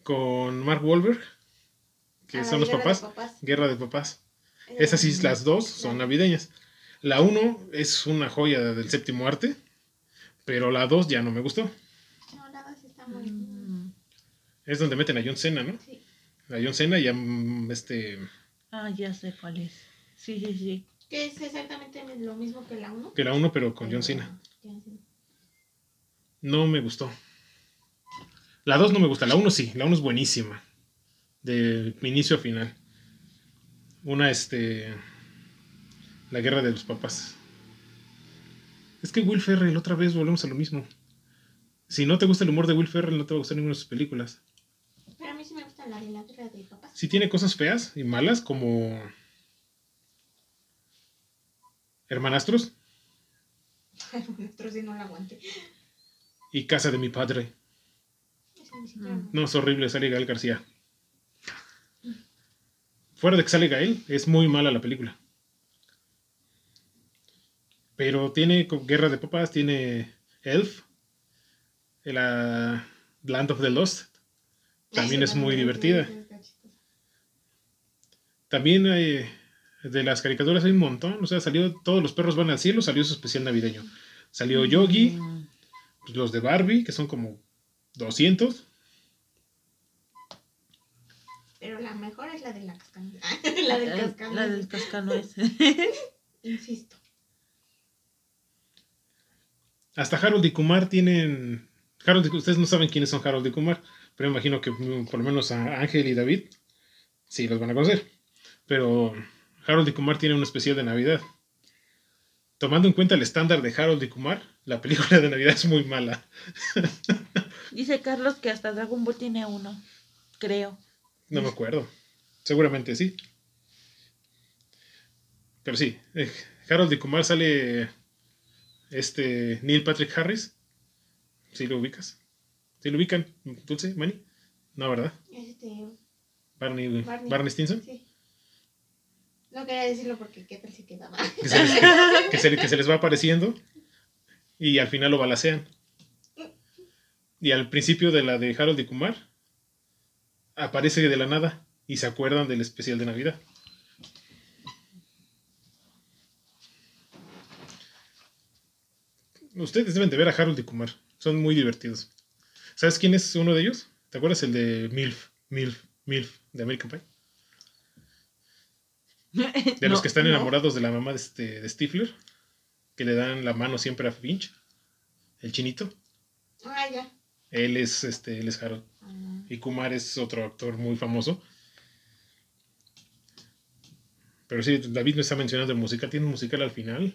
con Mark Wahlberg. Que Ah, son los Guerra de papás. Papás. Guerra de papás. Era Esas sí, la- las dos son navideñas. La uno es una joya del séptimo arte. Pero la dos ya no me gustó. No, nada, sí está muy. mm, Es donde meten a John Cena, ¿no? Sí. A John Cena y a mm, este. ah, ya sé cuál es. Sí, sí, sí. Que es exactamente lo mismo que la 1. Que la uno, pero con John Cena. No me gustó. La 2 no me gusta, la 1 sí, la 1 es buenísima. De inicio a final. Una, este. La guerra de los papás. Es que Will Ferrell, otra vez volvemos a lo mismo. Si no te gusta el humor de Will Ferrell, no te va a gustar ninguna de sus películas. Pero a mí sí me gusta la de la guerra de papás. Sí tiene cosas feas y malas, como. Hermanastros [LAUGHS] Nosotros sí no la aguanté. y Casa de mi padre. Mm. No, es horrible, sale Gael García. Fuera de que sale Gael, es muy mala la película. Pero tiene Guerra de Papás, tiene Elf, la Land of the Lost. También es muy divertida. También hay, de las caricaturas hay un montón. O sea, salió Todos los perros van al cielo, salió su especial navideño. Salió Yogi, Mm, pues, los de Barbie, que son como 200. Pero la mejor es la de la cascanueces. [LAUGHS] la del cascanueces. La del cascanueces. [LAUGHS] Insisto. Hasta Harold y Kumar tienen. Harold, ustedes no saben quiénes son Harold y Kumar, pero imagino que mm, por lo menos a Ángel y David sí los van a conocer. Pero Harold y Kumar tienen un especial de Navidad. Tomando en cuenta el estándar de Harold y Kumar, la película de Navidad es muy mala. [LAUGHS] Dice Carlos que hasta Dragon Ball tiene uno. Creo. No me acuerdo. Seguramente sí. Pero sí, eh, Harold y Kumar sale este Neil Patrick Harris. ¿Sí lo ubicas? ¿Sí lo ubican? ¿Dulce? ¿Manny? No, ¿verdad? Este, Barney, Barney. Barney Stinson. sí. No quería decirlo porque qué tal si quedaba. Que se, les, [LAUGHS] que se- que se les va apareciendo y al final lo balacean. Y al principio de la de Harold y Kumar aparece de la nada y se acuerdan del especial de Navidad. Ustedes deben de ver a Harold y Kumar. Son muy divertidos. ¿Sabes quién es uno de ellos? ¿Te acuerdas el de MILF? MILF, MILF, de American Pie. [LAUGHS] De los No, que están no. enamorados de la mamá de, este, de Stifler. Que le dan la mano siempre a Finch. El chinito. Ah, ya. Él es, este, él es Harold. Ah, Y Kumar es otro actor muy famoso. Pero sí, David me está mencionando el musical. Tiene un musical al final.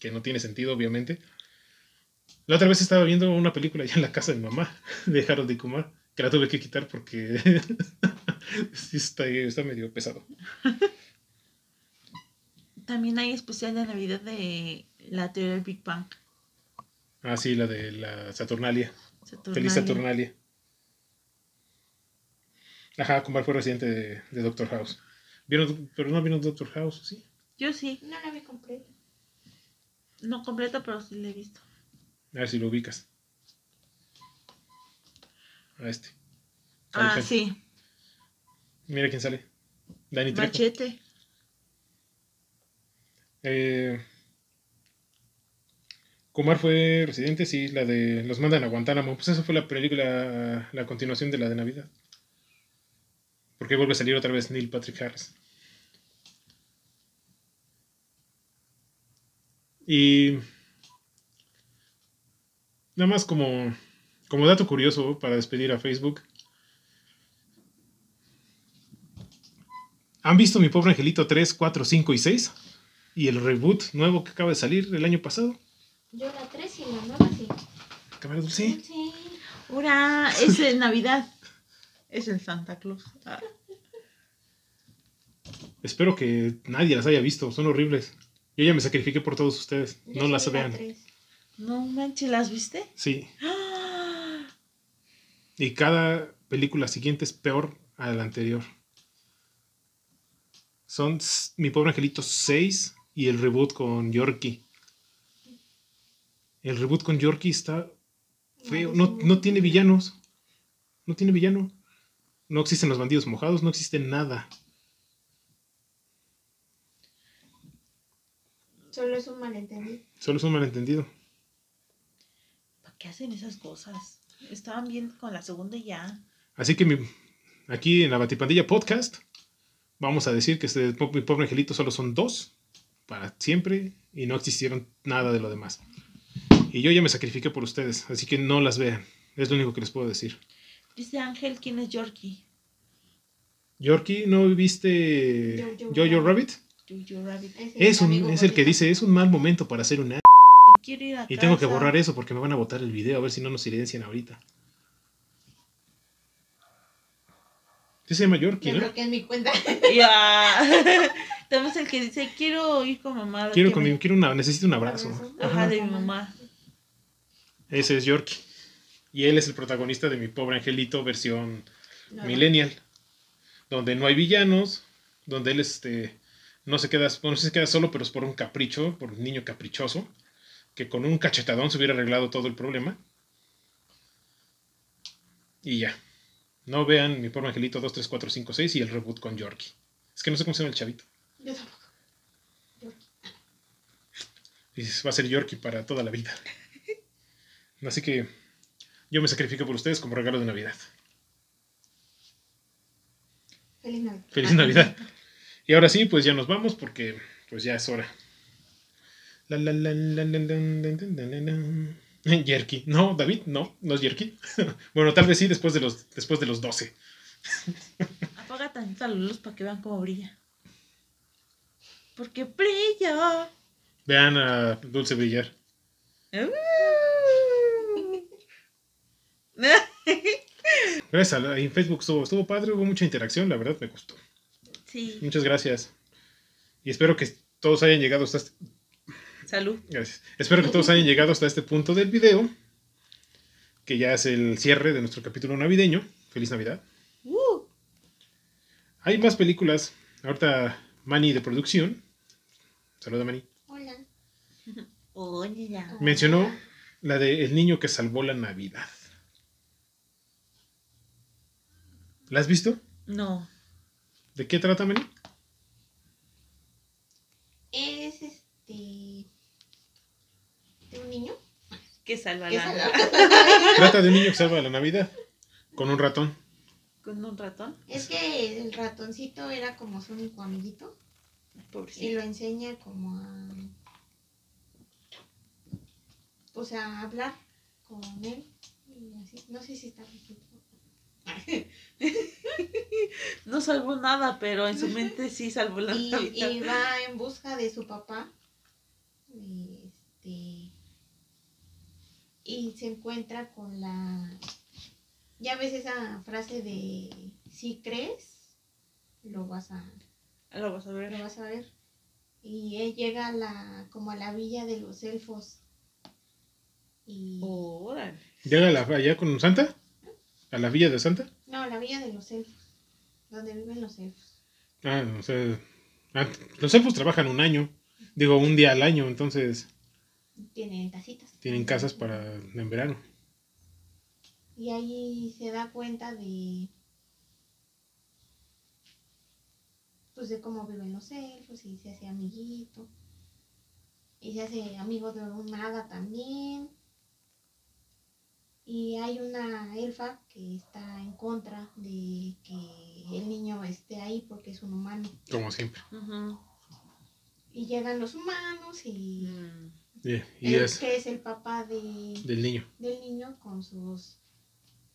Que no tiene sentido, obviamente. La otra vez estaba viendo una película ya en la casa de mi mamá. [LAUGHS] De Harold y Kumar. Que la tuve que quitar porque [LAUGHS] sí está, está medio pesado. También hay especial de Navidad de la teoría del Big Bang. Ah, sí, la de la Saturnalia. Saturnalia. Feliz Saturnalia. Ajá, Kumar fue residente de, de Doctor House. ¿Vieron, pero no vieron Doctor House, ¿sí? Yo sí, No la vi completa. No completa, pero sí la he visto. A ver si lo ubicas. A este. Ah, sí, Mira quién sale. Danny Trejo. Machete. Eh, Kumar fue residente, sí, la de Los mandan a Guantánamo. Pues esa fue la película, la continuación de la de Navidad. Porque vuelve a salir otra vez Neil Patrick Harris. Y nada más como, como dato curioso para despedir a Facebook. ¿Han visto mi pobre angelito 3, 4, 5 y 6? Y el reboot nuevo que acaba de salir el año pasado. Yo la 3 y la nueva sí. Cámara dulce. Sí. Ahora es de Navidad. Es el Santa Claus. Ah, Espero que nadie las haya visto. Son horribles. Yo ya me sacrifiqué por todos ustedes. Yo No las la vean. no manches, ¿las viste? Sí. ¡Ah! Y cada película siguiente es peor a la anterior. Son Mi Pobre Angelito 6 y el reboot con Yorkie. El reboot con Yorkie está feo. No, no tiene villanos. No tiene villano. No existen los bandidos mojados. No existe nada. Solo es un malentendido. Solo es un malentendido. ¿Para qué hacen esas cosas? Estaban bien con la segunda y ya. Así que mi- aquí en la Batipandilla Podcast vamos a decir que este mi pobre angelito solo son dos para siempre y no existieron nada de lo demás. Y yo ya me sacrifiqué por ustedes, así que no las vean. Es lo único que les puedo decir. Dice Ángel, ¿quién es Yorkie? Yorkie, ¿no viste Jojo Jojo Rabbit? Jojo Rabbit. Ese Es, un, es el que dice, es un mal momento para hacer una... Quiero ir a Y tengo que borrar eso porque me van a botar el video, a ver si no nos silencian ahorita. ¿Qué se llama Yorkie, Yo no? creo que es mi cuenta. [LAUGHS] Ya. [LAUGHS] También es el que dice, quiero ir con mamá. Quiero, qué con me- mi- quiero una, necesito un abrazo. Ajá, de mi mamá. Ese es Yorkie. Y él es el protagonista de mi pobre angelito versión No, millennial. Donde no hay villanos. Donde él este, no se queda, bueno, se queda solo, pero es por un capricho, por un niño caprichoso. Que con un cachetadón se hubiera arreglado todo el problema. Y ya. No vean mi pobre angelito 2, 3, 4, 5, 6 y el reboot con Yorkie. Es que no sé cómo se llama el chavito. Yo tampoco. Y va a ser Yorkie para toda la vida. Así que yo me sacrifico por ustedes como regalo de Navidad. Feliz Navidad. Feliz Navidad. [LAUGHS] Y ahora sí, pues ya nos vamos porque pues ya es hora. Jerky. No, David, no, no es Jerky. [LAUGHS] bueno, tal vez sí después de los, después de los 12. [LAUGHS] Apaga tantita la luz para que vean cómo brilla. Porque brilla. Vean a Dulce brillar. Uh. [LAUGHS] Gracias, en Facebook estuvo padre, hubo mucha interacción, la verdad me gustó sí. Muchas gracias. Y espero que todos hayan llegado hasta este, Salud. Gracias. Espero que todos hayan llegado hasta este punto del video, que ya es el cierre de nuestro capítulo navideño. Feliz Navidad. Uh, Hay más películas. Ahorita Manny de producción. Saluda Manny. Hola. ya. Mencionó la de El niño que salvó la Navidad. ¿La has visto? No. ¿De qué trata Manny? Es este. de un niño. Que salva que la salva- [LAUGHS] Trata de un niño que salva la Navidad con un ratón. con un ratón. Es que el ratoncito era como su único amiguito. Y Pobrecito. lo enseña como a. Pues a hablar con él. Y así. No sé si está. [LAUGHS] [LAUGHS] no salvó nada, pero en su mente sí salvó la y, Navidad. y va en busca de su papá. Este, y se encuentra con la... Ya ves esa frase de si crees, lo vas a, Lo vas a ver. lo vas a ver. Y él llega a la, como a la villa de los elfos. Y... ¿Llega a la- allá con Santa? ¿A la villa de Santa? No, la villa de los elfos. Donde viven los elfos. Ah, o sea, ah, los elfos trabajan un año, digo, un día al año, entonces Tienen tacitas. tienen casas para en verano. Y ahí se da cuenta de. Pues de cómo viven los elfos y se hace amiguito. Y se hace amigo de un hada también. Y hay una elfa que está en contra de que el niño esté ahí porque es un humano. Como siempre. Y llegan los humanos y. Mm. Y, y él, es que es el papá de, del niño. del niño con sus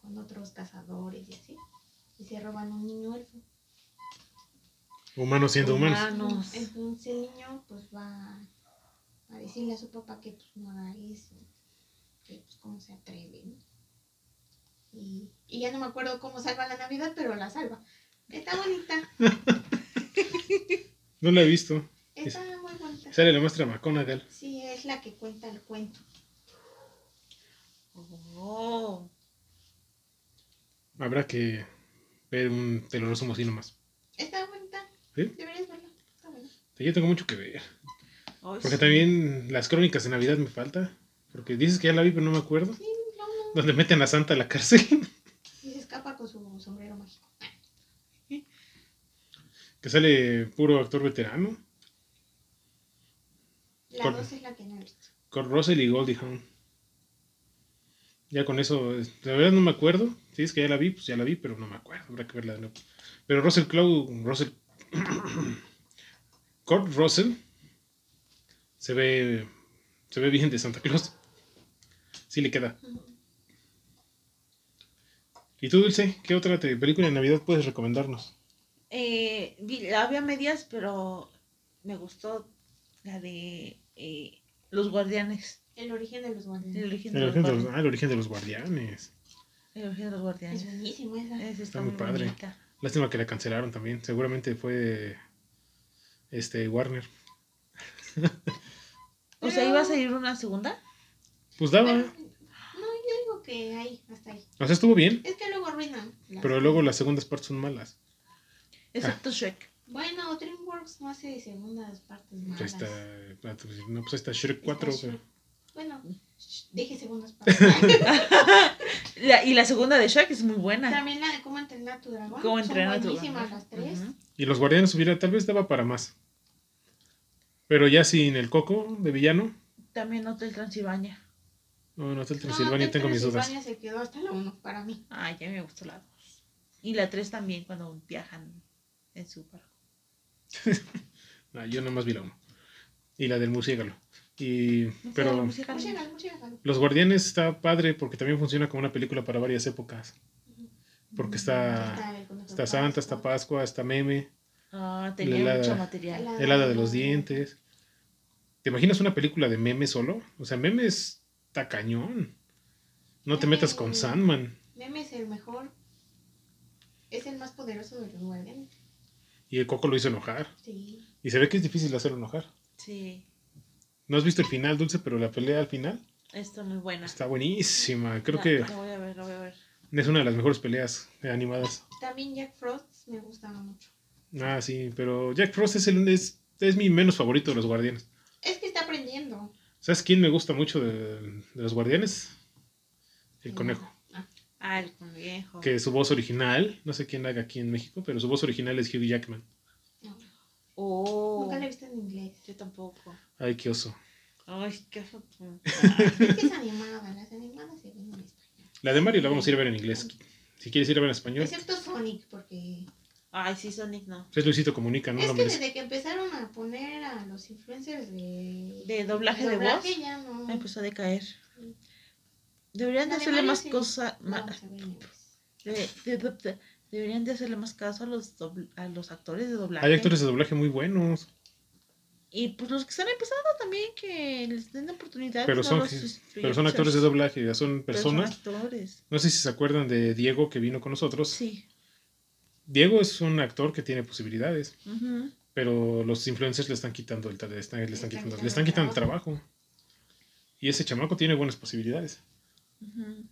con otros cazadores y así y se roban un niño elfo Humanos siendo humanos. Humanos. entonces el niño pues va a decirle a su papá que pues no haga eso que pues cómo se atreve ¿no? Y, y ya no me acuerdo cómo salva la navidad pero la salva está bonita [LAUGHS] No la he visto. está muy bonita Sale la maestra McConaughey. sí es la que cuenta el cuento Oh. Habrá que ver un, te lo resumo así nomás. está bonita ¿Sí? deberías verla está buena Yo tengo mucho que ver. Porque sí. también las crónicas de Navidad me falta. Porque dices que ya la vi, pero no me acuerdo. sí Donde meten a Santa a la cárcel. y se escapa con su sombrero mágico [LAUGHS] que sale puro actor veterano. La Con- dos es la que no he visto. Con Russell y Goldie Hawn. Ya con eso, es- la verdad no me acuerdo. Si es que ya la vi, pues ya la vi, pero no me acuerdo. Habrá que verla de nuevo. Pero Russell Crowe, Russell. [COUGHS] Kurt Russell se ve, se ve bien de Santa Claus. Sí le queda. ¿Y tú, Dulce? ¿Qué otra te- película de Navidad puedes recomendarnos? Eh, vi- la vi a medias, pero me gustó la de eh, Los Guardianes. El origen de los El guardianes. origen de El los origen de los, Guardianes. ah, el origen de los guardianes. El origen de los Guardianes. Es buenísimo esa. Esa está, Está muy muy padre. bonita. Lástima que la cancelaron también. Seguramente fue este Warner. [LAUGHS] O sea, ¿iba a salir una segunda? Pues daba. Que ahí, hasta ahí. O sea, estuvo bien. Es que luego arruinan. Pero luego las segundas partes son malas. Excepto Shrek. Bueno, DreamWorks no hace segundas partes Pues malas. está, ah, pues, no, pues ahí está Shrek 4. Está pero- Shrek. Bueno, dije segundas partes. [LAUGHS] La- y la segunda de Shrek es muy buena. También la de cómo entrenar a tu dragón. Cómo Son entrenar a tu buenísimas dragón. las tres. Y los guardianes hubiera, tal vez daba para más. Pero ya sin el coco de villano. También Hotel Transilvania. No, no, Hotel No, Transilvania Hotel tengo mis dudas. Transilvania se quedó hasta la 1 para mí. Ay, ya me gustó la 2. Y la 3 también, cuando viajan en su barco. [LAUGHS] Ah, yo nomás vi la 1. Y la del murciélago. Y, pero música. Música, música. Los Guardianes está padre porque también funciona como una película para varias épocas. Porque está, el está Santa, está Pascua. Está Meme, Ah, tenía La- mucho material. la- el hada de los dientes. ¿Te imaginas una película de Meme solo? O sea, Meme está cañón. No te metas con Sandman. Meme es el mejor. Es el más poderoso de los guardianes. Y el Coco lo hizo enojar. Sí. Y se ve que es difícil hacerlo enojar. Sí, No has visto el final, Dulce, pero la pelea al final está muy buena. está buenísima. Creo La- que La voy a ver, la voy a ver. es una de las mejores peleas animadas. También Jack Frost me gustaba mucho. Ah, sí, pero Jack Frost es, el, es, es mi menos favorito de los Guardianes. Es que está aprendiendo. ¿Sabes quién me gusta mucho de, de los Guardianes? El Sí. conejo. Ah, el conejo. Que su voz original, no sé quién la haga aquí en México, pero su voz original es Hugh Jackman. No, Oh, Nunca la he visto en inglés. yo tampoco. Ay, qué oso. Ay, qué foto. Es que es animada. Las animadas se ven en español. La de Mario la vamos a ir a ver en inglés. Si quieres ir a ver en español, Excepto Sonic, porque. Ay, sí, Sonic no. es Luisito Comunica, no es lo que merece. desde que empezaron a poner a los influencers de. De doblaje de voz. ya no. Empezó a decaer. Deberían de hacerle más sí. cosas. De- Deberían de hacerle más caso a los, dobl- a los actores de doblaje. Hay actores de doblaje muy buenos, Y pues los que están empezando también, que les den oportunidades. pero no son, los pero son actores de doblaje, son pero son personas. actores. No sé si se acuerdan de Diego que vino con nosotros. Sí. Diego es un actor que tiene posibilidades, pero los influencers le están quitando el le están, le están quitando, le están quitando el trabajo. Y ese chamaco tiene buenas posibilidades. Ujú.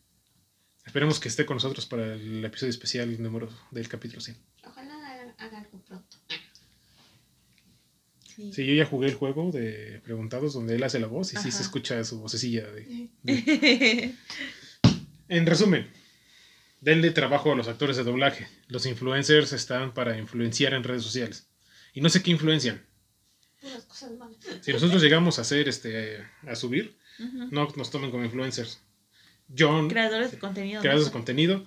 Esperemos que esté con nosotros para el episodio especial número del capítulo 100. Ojalá haga- algo pronto. Sí. Sí, yo ya jugué el juego de Preguntados donde él hace la voz y sí Ajá. se escucha su vocecilla. De... [LAUGHS] En resumen, denle trabajo a los actores de doblaje. Los influencers están para influenciar en redes sociales. Y no sé qué influencian. Cosas malas. Si nosotros llegamos a hacer este a subir, Ujú. no nos tomen como influencers. Yo, Creadores de contenido. creadores de ¿no? contenido,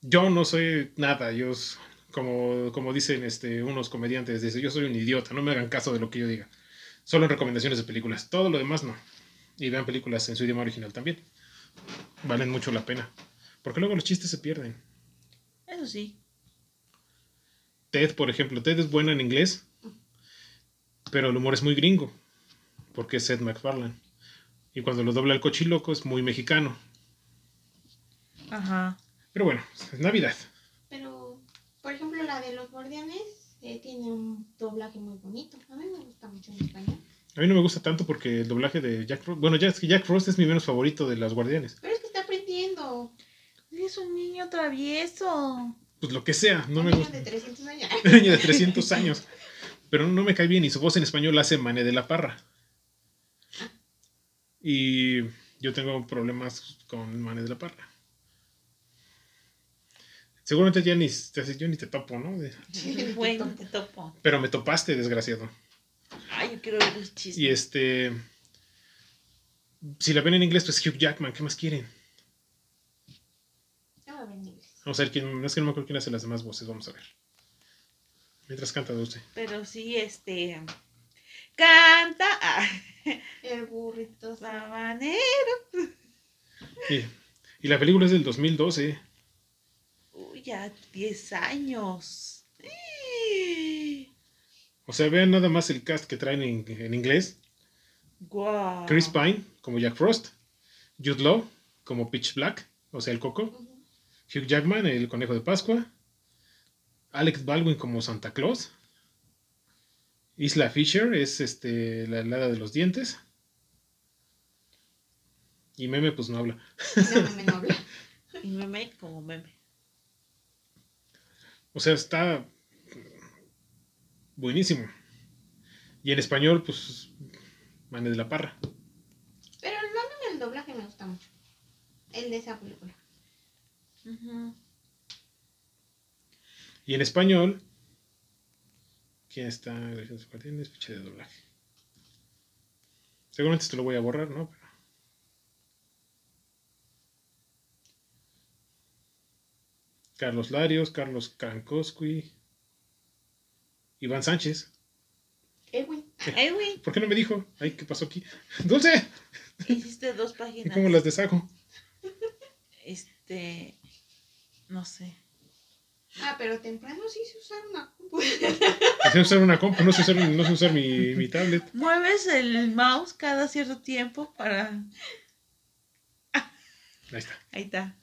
yo no soy nada. Yo, como, como dicen este, unos comediantes, dice, yo soy un idiota, no me hagan caso de lo que yo diga. Solo en recomendaciones de películas. Todo lo demás no. Y vean películas en su idioma original también. Valen mucho la pena. Porque luego los chistes se pierden. Eso sí. Ted, por ejemplo, Ted es buena en inglés, pero el humor es muy gringo, porque es Seth MacFarlane. Y cuando lo dobla el cochiloco es muy mexicano. Ajá. Pero bueno, es Navidad. Pero, por ejemplo, la de los guardianes eh, tiene un doblaje muy bonito. A mí me gusta mucho en español. A mí no me gusta tanto porque el doblaje de Jack Frost, bueno, ya es que Jack Frost es mi menos favorito de las guardianes. Pero es que está aprendiendo. Es un niño travieso. Pues lo que sea, no un me niño gusta. de 300 años. [LAUGHS] Un niño de 300 años. Pero no me cae bien y su voz en español la hace Mané de la Parra. Y yo tengo problemas con Mané de la Parra. Seguramente ya ni, yo ni te topo, ¿no? Bueno, [LAUGHS] te topo. Pero me topaste, desgraciado. Ay, yo quiero ver el chisme. Y este. Si la ven en inglés, pues Hugh Jackman, ¿qué más quieren? No va a ver en inglés. Vamos a ver quién. No es que no me acuerdo quién hace las demás voces, vamos a ver. Mientras canta Dulce. Pero sí, este. Canta. Ah, El burrito. sabanero. Y, y la película es del 2012. Uy, ya 10 años. O sea, vean nada más el cast que traen en, en inglés. Guau. Chris Pine como Jack Frost. Jude Law como Pitch Black, o sea, el coco. Hugh Jackman, el conejo de Pascua. Alex Baldwin como Santa Claus. Isla Fisher es este, la helada de los dientes. Y Meme pues no habla. No, [LAUGHS] me no habla. Y meme como meme. O sea, está buenísimo. Y en español pues Mane de la Parra. Pero el doblaje me gusta mucho. El de esa película. Y en español, ¿quién está? Tienes ficha de doblaje. Seguramente esto lo voy a borrar, ¿no? Pero- Carlos Larios, Carlos Krankowski, Iván Sánchez. Güey, ¿Por qué no me dijo? Ay, ¿qué pasó aquí? [LAUGHS] ¡Dulce! hiciste dos ¿Y páginas. cómo las deshago? Este. No sé. Ah, pero temprano sí se usar una compu. [LAUGHS] Sé usar una compu, no sé usar, no sé usar mi, mi tablet. Mueves el mouse cada cierto tiempo para. Ahí está. Ahí está.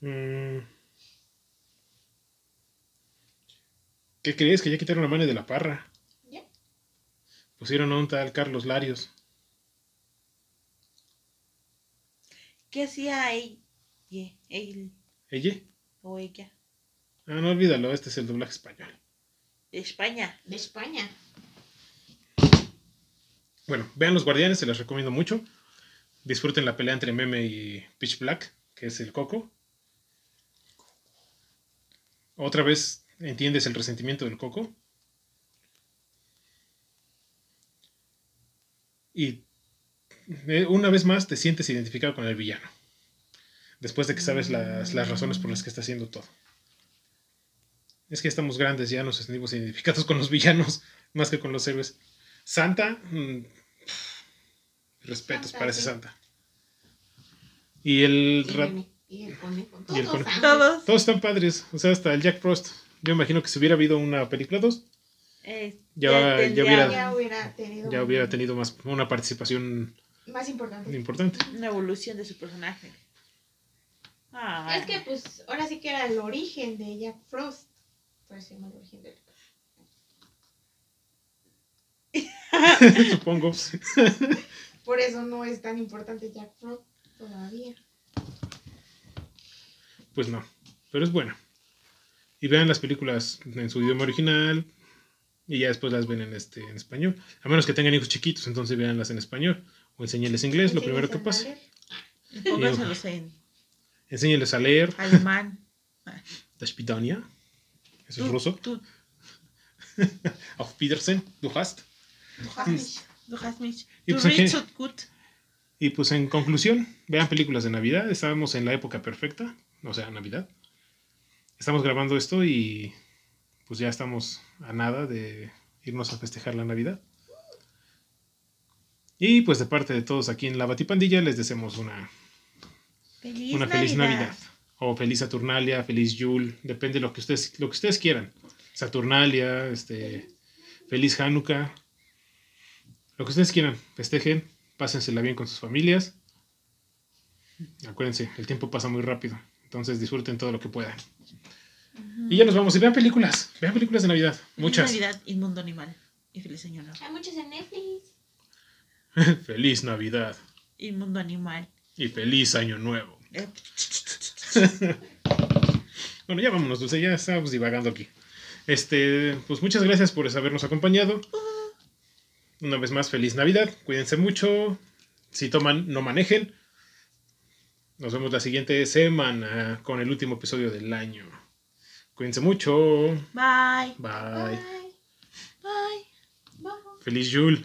Mm. ¿Qué crees? Que ya quitaron la mano de la parra. ¿Ya? Pusieron a un tal Carlos Larios. ¿Qué hacía ella? Él ¿Ella? o ella. Ah, no olvídalo, este es el doblaje español. De España. De España. Bueno, vean Los Guardianes, se los recomiendo mucho. Disfruten la pelea entre Meme y Pitch Black, que es el coco. Otra vez entiendes el resentimiento del coco. Y una vez más te sientes identificado con el villano. Después de que sabes las, las razones por las que está haciendo todo. Es que estamos grandes, ya nos sentimos identificados con los villanos más que con los héroes. Santa, mm, respetos Santa, para ese sí. Santa. Y el, Y ra- Mimi. Y el conejo. Y el Todos conejo. Todos. Todos están padres. O sea, hasta el Jack Frost. Yo imagino que si hubiera habido una película 2, eh, Ya- hubiera- Ya hubiera tenido ya hubiera tenido más una participación más importante. importante. una evolución de su personaje. Ah, Es que pues ahora sí que era el origen de Jack Frost. Por eso el origen del [LAUGHS] Supongo. Por eso no es tan importante Jack Frost todavía. Pues no. Pero es buena. Y vean las películas en su idioma original. Y ya después las ven en este en español. A menos que tengan hijos chiquitos, entonces véanlas en español. O enséñenles inglés, lo primero que pase. pónganselos en Enséñenles a leer. alemán. [LAUGHS] Das Spidania. Eso es ruso. [LAUGHS] Auf Wiedersehen. Du hast. Du hast mich. du hast mich. Y Du pues gut. Y pues en conclusión, vean películas de Navidad. Estamos en la época perfecta, o sea, Navidad. Estamos grabando esto y pues ya estamos a nada de irnos a festejar la Navidad. Y pues de parte de todos aquí en la Batipandilla les deseamos una, Feliz una feliz Navidad. Navidad. O feliz Saturnalia, feliz Yule, depende de lo que ustedes, lo que ustedes quieran. Saturnalia, este, feliz Hanukkah. Lo que ustedes quieran, festejen, pásensela bien con sus familias. Acuérdense, el tiempo pasa muy rápido, entonces disfruten todo lo que puedan. Y ya nos vamos, y vean películas, vean películas de Navidad, Feliz muchas. Navidad y mundo animal. Y feliz año nuevo. Hay muchos en Netflix. [LAUGHS] feliz Navidad Y mundo animal. y feliz Año Nuevo. Eh, [LAUGHS] Bueno, ya vámonos, Dulce, ya estamos divagando aquí. Este, pues muchas gracias por habernos acompañado. Una vez más, feliz Navidad. Cuídense mucho. Si toman, no manejen. Nos vemos la siguiente semana con el último episodio del año. Cuídense mucho. Bye. Bye. Bye. Bye. Bye. Feliz Yule.